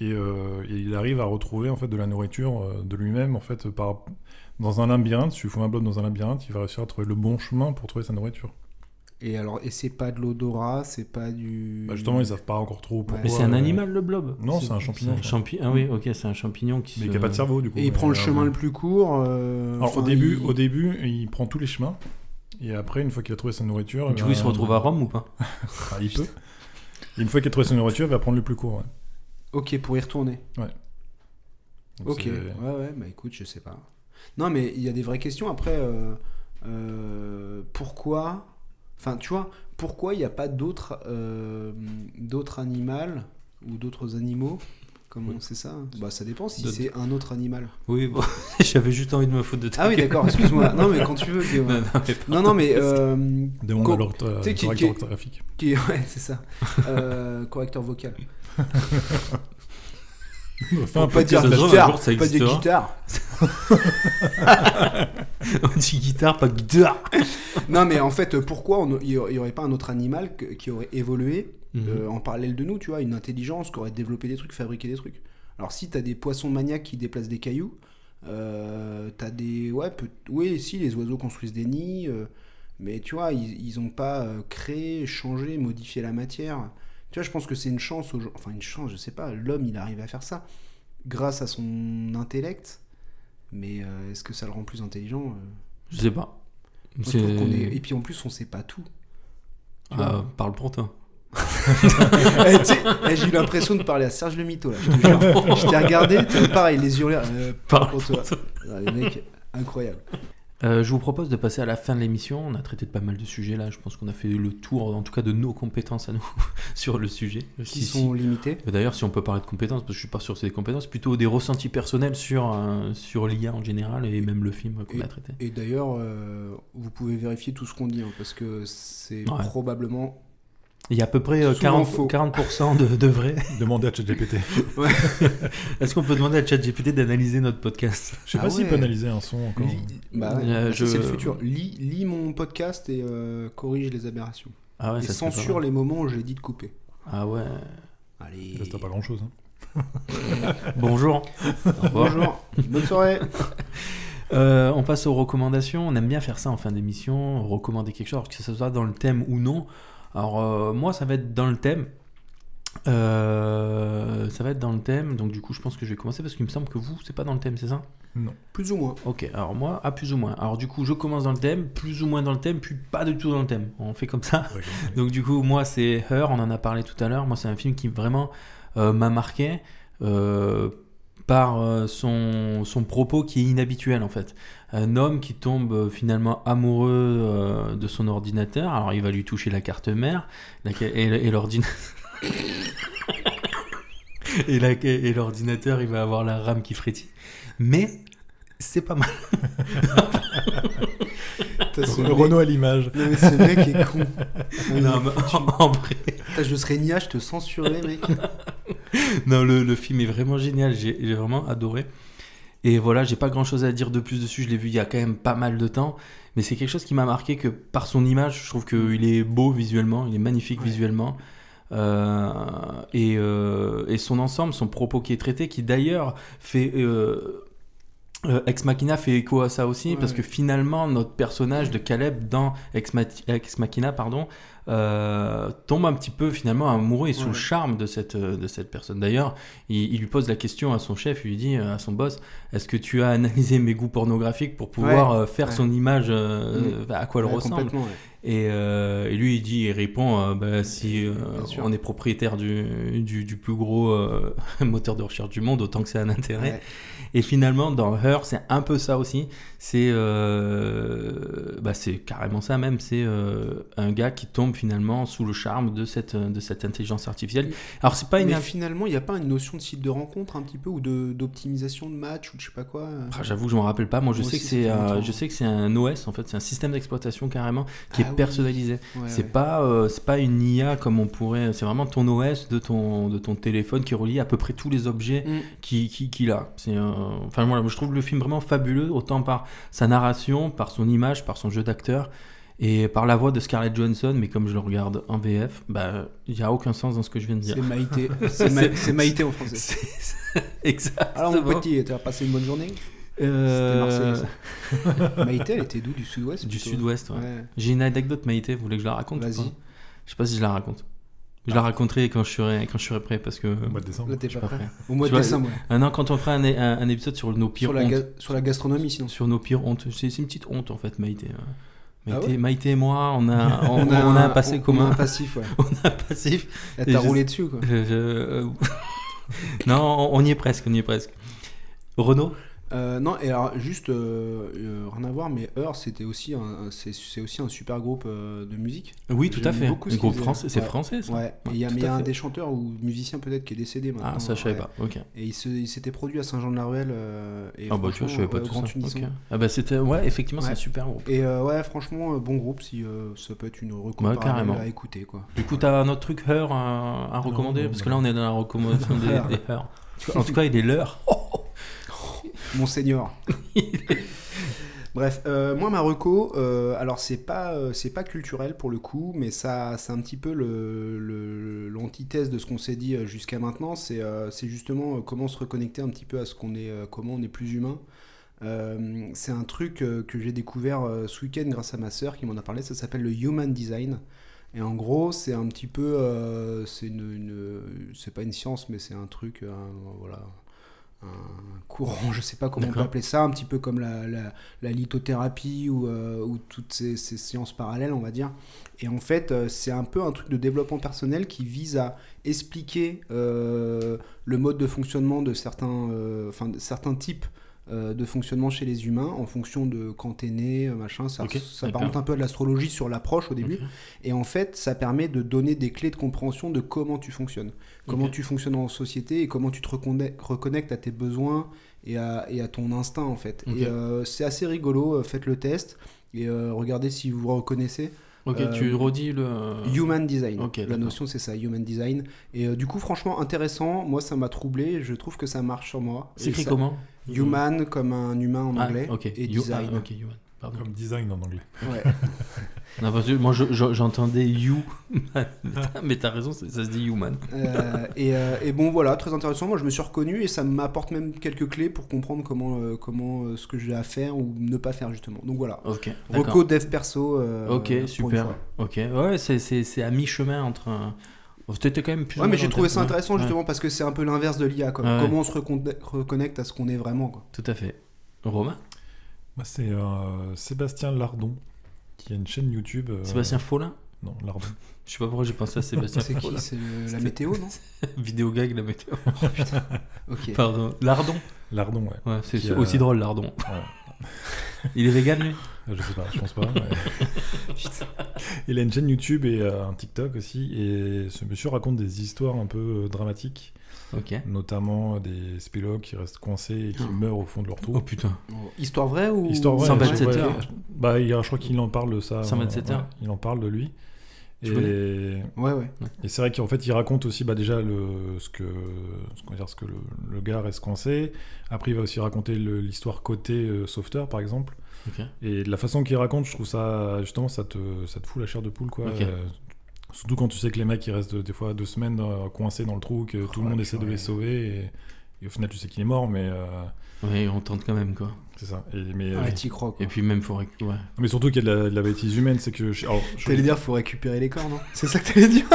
Et, euh, et il arrive à retrouver en fait de la nourriture euh, de lui-même en fait par dans un labyrinthe. Si tu fous un blob dans un labyrinthe, il va réussir à trouver le bon chemin pour trouver sa nourriture. Et alors, et c'est pas de l'odorat, c'est pas du. Bah, justement, ils savent pas encore trop pourquoi. Mais c'est un euh, animal le blob Non, c'est un champignon, un champi- Ah oui, ok, c'est un champignon qui Mais se... qui a pas de cerveau du coup. Et il prend le chemin le plus court. euh, Alors enfin, au début, il- au début, il prend tous les chemins. Et après, une fois qu'il a trouvé sa nourriture, Du coup, il se ben, retrouve à Rome ou pas ah, il peut. Et une fois qu'il a trouvé sa nourriture, il va prendre le plus court. ouais. Ok, pour y retourner. Donc, Ok, ouais, ouais, bah écoute, je sais pas. Non, mais il y a des vraies questions. Après, euh, euh, pourquoi. Enfin, tu vois, pourquoi il n'y a pas d'autres euh, d'autres animaux ou d'autres animaux Comment c'est ça? Bah, ça dépend si c'est un autre animal. Oui, bon, j'avais juste envie de me foutre de ta Ah oui, d'accord, excuse-moi. Non, mais quand tu veux. Non, non, mais Non, non, mais. euh, Demande Co- à l'ortho- tu sais, qui- ouais, c'est ça. Euh, correcteur vocal. Faut pas dire un guitare, pas dire existera. guitare. On dit guitare, pas guitare. Non, mais en fait, pourquoi on- il n'y aurait pas un autre animal que- qui aurait évolué Mhm. euh, en parallèle de nous, tu vois, une intelligence qui aurait développé des trucs, fabriqué des trucs. Alors si t'as des poissons maniaques qui déplacent des cailloux, euh, t'as des... Ouais, peut- oui, si, les oiseaux construisent des nids, euh, mais tu vois, ils, ils ont pas euh, créé, changé, modifié la matière. Tu vois, je pense que c'est une chance, aux enfin une chance, je sais pas, l'homme, il arrive à faire ça grâce à son intellect, mais est-ce que ça le rend plus intelligent Je sais pas. Moi, je est- Et puis en plus, on sait pas tout. Ah, parle pour toi. Eh, eh, J'ai eu l'impression de parler à Serge le Mito là. Je t'ai regardé, pareil, les yeux euh, pour toi. Ah, les mecs, incroyable. Euh, je vous propose de passer à la fin de l'émission. On a traité de pas mal de sujets là. Je pense qu'on a fait le tour, en tout cas, de nos compétences à nous sur le sujet. Qui sont limitées. D'ailleurs, si on peut parler de compétences, parce que je suis pas sûr que c'est des compétences, plutôt des ressentis personnels sur, euh, sur l'IA en général et même le film qu'on a traité. Et d'ailleurs, euh, vous pouvez vérifier tout ce qu'on dit, hein, parce que c'est probablement il y a à peu près 40%, 40 de, de, vrai. Demandez à ChatGPT. Est-ce qu'on peut demander à ChatGPT d'analyser notre podcast? Je sais pas ah s'il peut analyser un son encore. Bah, euh, C'est le futur. Lis, lis, mon podcast et euh, corrige les aberrations. Ah ouais, et censure les moments où j'ai dit de couper. Ah ouais. Allez. Ça pas grand chose. Hein. Bonjour. Bonjour. Bonne soirée. Euh, on passe aux recommandations. On aime bien faire ça en fin d'émission, recommander quelque chose, que ce soit dans le thème ou non. Alors, euh, moi, ça va être dans le thème. Euh, ça va être dans le thème, donc du coup, je pense que je vais commencer parce qu'il me semble que vous, c'est pas dans le thème, c'est ça? Non. Plus ou moins. Ok, alors moi, à plus ou moins. Alors du coup, je commence dans le thème, plus ou moins dans le thème, puis pas du tout dans le thème. On fait comme ça. donc du coup, moi, c'est Her, on en a parlé tout à l'heure. Moi, c'est un film qui vraiment euh, m'a marqué par son, son propos qui est inhabituel en fait un homme qui tombe euh, finalement amoureux euh, de son ordinateur. Alors il va lui toucher la carte mère et, l'ordinateur. et l'ordinateur, il va avoir la RAM qui frétille. Mais c'est pas mal. le Renault à l'image. Non, mais ce mec est con. Non, mais en, vrai. je serais nia, je te censurerais, mec. non, le, le, film est vraiment génial. J'ai vraiment adoré. Et voilà, j'ai pas grand chose à dire de plus dessus. Je l'ai vu il y a quand même pas mal de temps. Mais c'est quelque chose qui m'a marqué que par son image, je trouve qu'il est beau visuellement, il est magnifique visuellement. Euh, et, euh, et, son ensemble, son propos qui est traité, qui d'ailleurs fait. Euh, Ex Machina fait écho à ça aussi, parce que finalement, notre personnage de Caleb dans Ex, Ex Machina, pardon, euh, tombe un petit peu finalement amoureux et sous le charme de cette, euh, de cette personne. D'ailleurs, il, lui pose la question à son chef, il lui dit euh, à son boss, est-ce que tu as analysé mes goûts pornographiques pour pouvoir faire son image, mm. à quoi elle ressemble et, et, lui, il dit, il répond, bah, si on est propriétaire du, du, du plus gros moteur de recherche du monde, autant que c'est un intérêt. Et finalement, dans Her, c'est un peu ça aussi. C'est euh, bah c'est carrément ça même. C'est euh, un gars qui tombe finalement sous le charme de cette, de cette intelligence artificielle. Alors, c'est pas une. Mais finalement, il n'y a pas une notion de site de rencontre un petit peu ou d'optimisation de, match ou je sais pas quoi euh ah, J'avoue, je m'en rappelle pas. Moi, je sais, que c'est, je sais que c'est un OS en fait. C'est un système d'exploitation carrément qui ah est personnalisé. c'est pas, c'est pas une IA comme on pourrait. C'est vraiment ton OS de ton, de ton téléphone qui relie à peu près tous les objets mm. qu'il qui, qui a. C'est enfin moi, je trouve le film vraiment fabuleux, autant par sa narration, par son image, par son jeu d'acteur et par la voix de Scarlett Johansson, mais comme je le regarde en VF, bah il n'y a aucun sens dans ce que je viens de dire. C'est Maïté, c'est Maïté en français. Exactement. Alors mon petit, tu as passé une bonne journée? Euh... Maïté, elle était d'où? Du sud-ouest Du sud-ouest, ouais. J'ai une anecdote Maïté, vous voulez que je la raconte Vas-y. Je sais pas si je la raconte. Je la raconterai quand je serai quand je serai prêt parce que au mois de décembre. Au mois de décembre. Ah non, quand on fera un, un, épisode sur nos pires sur la hontes. sur la gastronomie sinon. Sur nos pires hontes. C'est une petite honte en fait, Maïté. Euh. Maïté, ah Maïté et moi, on a, on, a, un, passé commun. On a un passif, ouais. on a un passif. Elle t'a roulé dessus, quoi. Euh, non, on y est presque, on y est presque. Renaud? Euh, non, et alors juste euh, euh, rien à voir, mais Heure c'était aussi un, c'est, aussi un super groupe de musique. Oui, tout à fait. Un groupe français, c'est français. Ça. Ouais. il y a, un des chanteurs ou musicien peut-être qui est décédé maintenant. Ah, ça je savais pas. Ok. Et il, s'était produit à Saint-Jean-de-la-Ruelle. et ah bah tu vois, je savais pas tout ça. Ah bah c'était, ouais, effectivement, c'est un super groupe. Et ouais, franchement, bon groupe, si ça peut être une recommandation à écouter quoi. Du coup, t'as un autre truc Heure à, recommander? parce que là, on est dans la recommandation des, des Heure. En tout cas, il est l'heure. Monseigneur. Bref, euh, moi ma reco, euh, alors c'est pas euh, c'est pas culturel pour le coup, mais ça c'est un petit peu le, l'antithèse de ce qu'on s'est dit jusqu'à maintenant. C'est, c'est justement comment se reconnecter un petit peu à ce qu'on est, comment on est plus humain. c'est un truc que j'ai découvert ce week-end grâce à ma sœur qui m'en a parlé. Ça s'appelle le Human Design. Et en gros, c'est un petit peu, c'est une, c'est pas une science, mais c'est un truc, voilà, un courant, je sais pas comment on peut appeler ça, un petit peu comme la, la, lithothérapie ou, euh, ou toutes ces, ces, sciences parallèles, on va dire. Et en fait, euh, c'est un peu un truc de développement personnel qui vise à expliquer euh, le mode de fonctionnement de certains, enfin, certains types de fonctionnement chez les humains en fonction de quand t'es né, euh, machin. Ça, Ok, ça un peu à de l'astrologie sur l'approche au début. Et en fait, ça permet de donner des clés de compréhension de comment tu fonctionnes. Comment tu fonctionnes en société et comment tu te reconnectes à tes besoins et à, et à ton instinct en fait. Et euh, c'est assez rigolo, euh, faites le test et euh, regardez si vous vous reconnaissez. Ok, Euh, tu redis le. Human design. ok, la notion c'est ça, human design. Et euh, du coup, franchement, intéressant. Moi, ça m'a troublé. Je trouve que ça marche sur moi. C'est écrit ça- comment? Human comme un humain en Ah, anglais. ok. Et You- design. ah, human. Pardon. Comme design en anglais. Ouais. Non, parce que moi je- je- j'entendais you, mais t'as raison, ça ça se dit human. Euh, et, euh, et bon voilà, très intéressant. Moi je me suis reconnu et ça m'apporte même quelques clés pour comprendre comment, euh, comment euh, ce que j'ai à faire ou ne pas faire justement. Donc voilà. Ok, d'accord. Reco dev perso. euh, Ok, super. Ok, ouais, c'est- c'est c'est à mi-chemin entre. un- Oh, T'étais quand même plus. ou Ouais, mais j'ai trouvé ça intéressant ouais. justement parce que c'est un peu l'inverse de l'IA. Ouais. Comment on se recon- reconnecte à ce qu'on est vraiment. Quoi. Tout à fait. Romain? Moi, c'est euh, Sébastien Lardon, qui a une chaîne YouTube. euh, Sébastien Follin Non, Lardon. Je sais pas pourquoi j'ai pensé à Sébastien C'est qui? Follin. C'est le- la C'était- météo, non? Vidéo gag, la météo. Ok. Pardon. Lardon? Lardon, ouais. Ouais, c'est Qui aussi drôle, Lardon. Ouais. Il est vegan, lui? Euh, Je sais pas, je pense pas. mais- Il a une chaîne YouTube et euh, un TikTok aussi. Et ce monsieur raconte des histoires un peu euh, dramatiques, Ok. notamment euh, des spélogues qui restent coincés et qui Ah. meurent au fond de leur trou. Oh putain. Histoire vraie ou Histoire vraie. 127 ouais, heures. Bah, il y a- je crois qu'il en parle de ça. 127 euh, heures. ouais, il en parle de lui. Tu Et, Ouais, ouais. et c'est vrai qu'en fait, il raconte aussi bah, déjà le, ce que, ce, qu'on va dire, ce que le, le gars reste coincé. Après, il va aussi raconter le- l'histoire côté euh, sauveteur, par exemple. Ok. Et de la façon qu'il raconte, je trouve ça, justement, ça te, ça te fout la chair de poule, quoi. Ok. Euh, surtout quand tu sais que les mecs, ils restent des fois deux semaines euh, coincés dans le trou, que tout le monde essaie de les sauver. Et, et au final, tu sais qu'il est mort, mais euh, Ouais, on tente quand même, quoi. c'est ça. Et, mais, euh, Ouais, t'y crois. quoi. Et puis même, faut... Ouais. mais surtout qu'il y a de la, de la bêtise humaine, c'est que... je- alors, je- T'allais dire faut récupérer les corps, non? C'est ça que t'allais dire?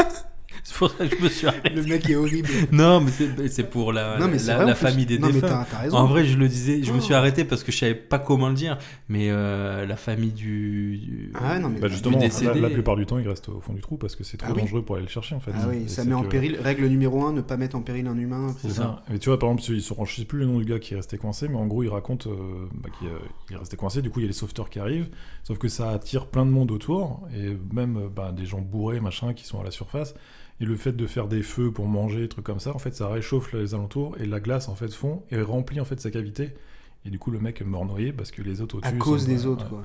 C'est pour ça que je me suis arrêté. Le mec est horrible. Non, mais c'est pour la, non, mais c'est la, vrai, famille des Non, mais t'as raison. En vrai, je le disais, je me suis Oh. arrêté parce que je savais pas comment le dire, mais euh, la famille du, du- Ah, non, mais bah, justement, du la, décédé. la plupart du temps, il reste au fond du trou parce que c'est trop Ah oui. dangereux pour aller le chercher, en fait. Ah oui, Et ça met en que- péril. Règle numéro 1, ne pas mettre en péril un humain. C'est ça. Mais tu vois, par exemple, ils sont, je sais plus le nom du gars qui est resté coincé, mais en gros, il raconte euh, bah, qu'il euh, il est resté coincé. Du coup, il y a les sauveteurs qui arrivent, sauf que ça attire plein de monde autour, et même euh, bah, des gens bourrés, machin, qui sont à la surface. Et le fait de faire des feux pour manger, des trucs comme ça, en fait, ça réchauffe les alentours, et la glace, en fait, fond et remplit en fait sa cavité. Et du coup, le mec meurt noyé parce que les autres À au-dessus. cause sont- des autres, ouais. quoi.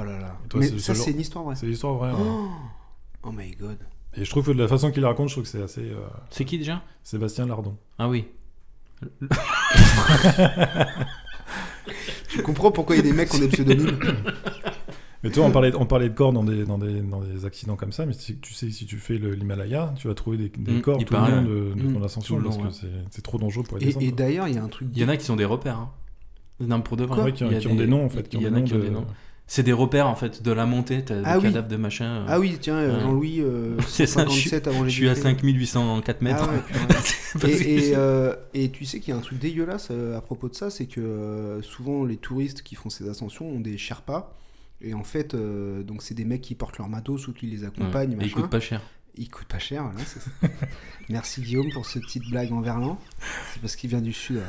Oh là là. Et toi, Mais c'est ça, c'est une histoire vraie. C'est l'histoire vraie. ouais. Oh, oh my god. Et je trouve que de la façon qu'il raconte, je trouve que c'est assez. euh, C'est qui déjà? Sébastien Lardon. Ah oui. Tu comprends pourquoi il y a des mecs qui ont des pseudonymes? Mais toi, on parlait, on parlait de corps dans des, dans, des, dans des accidents comme ça, mais si- tu sais, si tu fais l'Himalaya, tu vas trouver des, des Mm, corps il tout le long de, de Mm, ton ascension le parce long, que ouais. c'est- trop dangereux pour les Et, descendre. et d'ailleurs, il y a un truc. Il y en a qui sont des repères. Hein. Non, pour de vrai. Ouais, qui, Il y a qui ont des noms en fait. Il y en a qui ont de- des noms. C'est des repères en fait de la montée, t'as Ah des oui. cadavres de machin. euh, Ah oui, tiens, euh. Jean-Louis, euh, C'est ça, je suis- 57 avant Je suis à Jésus-Christ. 5804 mètres. Ah ouais, et, et, euh, et tu sais qu'il y a un truc dégueulasse à propos de ça, c'est que euh, souvent les touristes qui font ces ascensions ont des Sherpas. Et en fait, euh, donc c'est des mecs qui portent leur matos ou qui les Ouais. accompagnent. Et machin. il coûte pas cher. Il coûte pas cher, voilà, ça. Merci Guillaume pour cette petite blague en verlan. C'est parce qu'il vient du sud.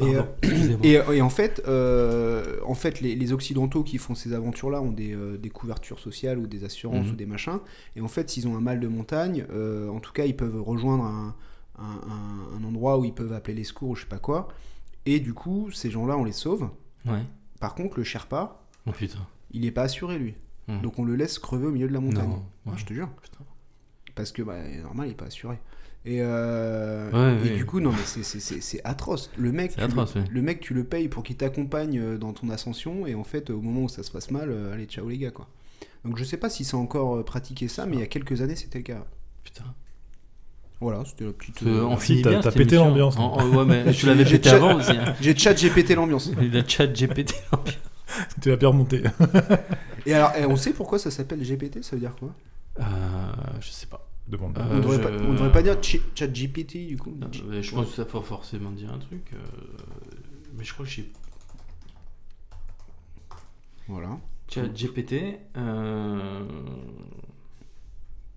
Et, euh, excusez-moi. et, et en fait, euh, en fait les, les Occidentaux qui font ces aventures-là ont des, euh, des couvertures sociales ou des assurances Mhm. ou des machins. Et en fait, s'ils ont un mal de montagne, euh, en tout cas, ils peuvent rejoindre un, un- un- un endroit où ils peuvent appeler les secours ou je sais pas quoi. Et du coup, ces gens-là, on les sauve. Ouais. Par contre, le Sherpa, Oh putain. il est pas assuré, lui. Hmm. Donc on le laisse crever au milieu de la montagne. Non. Ah, Ouais. je te jure. Putain. Parce que, bah, normal, il est pas assuré. Et, euh, Ouais, et ouais. du coup, non, mais c'est- atroce. Le mec, tu atroce, le, ouais. le mec, tu le payes pour qu'il t'accompagne euh, dans ton ascension, et en fait, au moment où ça se passe mal, euh, allez, ciao les gars, quoi. Donc je sais pas si c'est encore pratiqué ça, mais il y a quelques années, c'était le cas. Putain. Voilà, c'était la petite. Euh, on si, finit t'as- pété l'ambiance. En- en- ouais, mais tu J'ai- l'avais j'ai pété chat- avant aussi. hein. J'ai chat GPT l'ambiance. Le chat GPT. Tu vas bien remonter. Et alors, eh, on sait pourquoi ça s'appelle GPT Ça veut dire quoi? Euh, je sais pas. Demande. Euh, on, devrait je- pas, on devrait pas dire chat GPT du coup. Non, mais je pense que ça faut forcément dire un truc. euh, Mais je crois que j'ai Voilà. chat GPT. euh,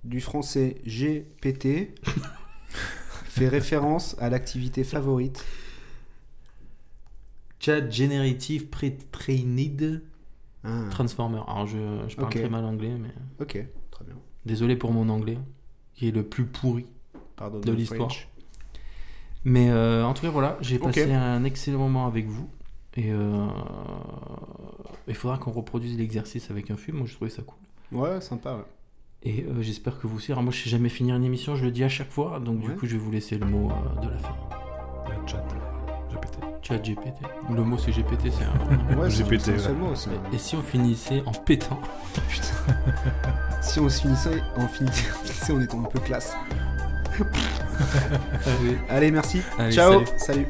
Du français GPT fait référence à l'activité favorite Chat Generative Pre-Trained Ah, Transformer. Alors je, je parle Ok. très mal anglais, mais ok, très bien. désolé pour mon anglais, qui est le plus pourri. Pardon De l'histoire. Mais euh, en tout cas, voilà, j'ai passé un excellent moment avec vous. Et euh, il faudra qu'on reproduise l'exercice avec un film. Moi, je trouvais ça cool. Ouais, sympa. ouais. Et euh, j'espère que vous aussi. Alors, moi, je sais jamais finir une émission, je le dis à chaque fois. Donc, Ouais. du coup, je vais vous laisser le mot euh, de la fin. Le chat. GPT. Chat GPT. Le mot, c'est GPT, c'est un. Ouais, c'est GPT, c'est un seul mot. un- Et si on finissait en pétant Si on se finissait, on finissait en étant un peu classe. Allez, merci. Allez, Ciao. salut. salut.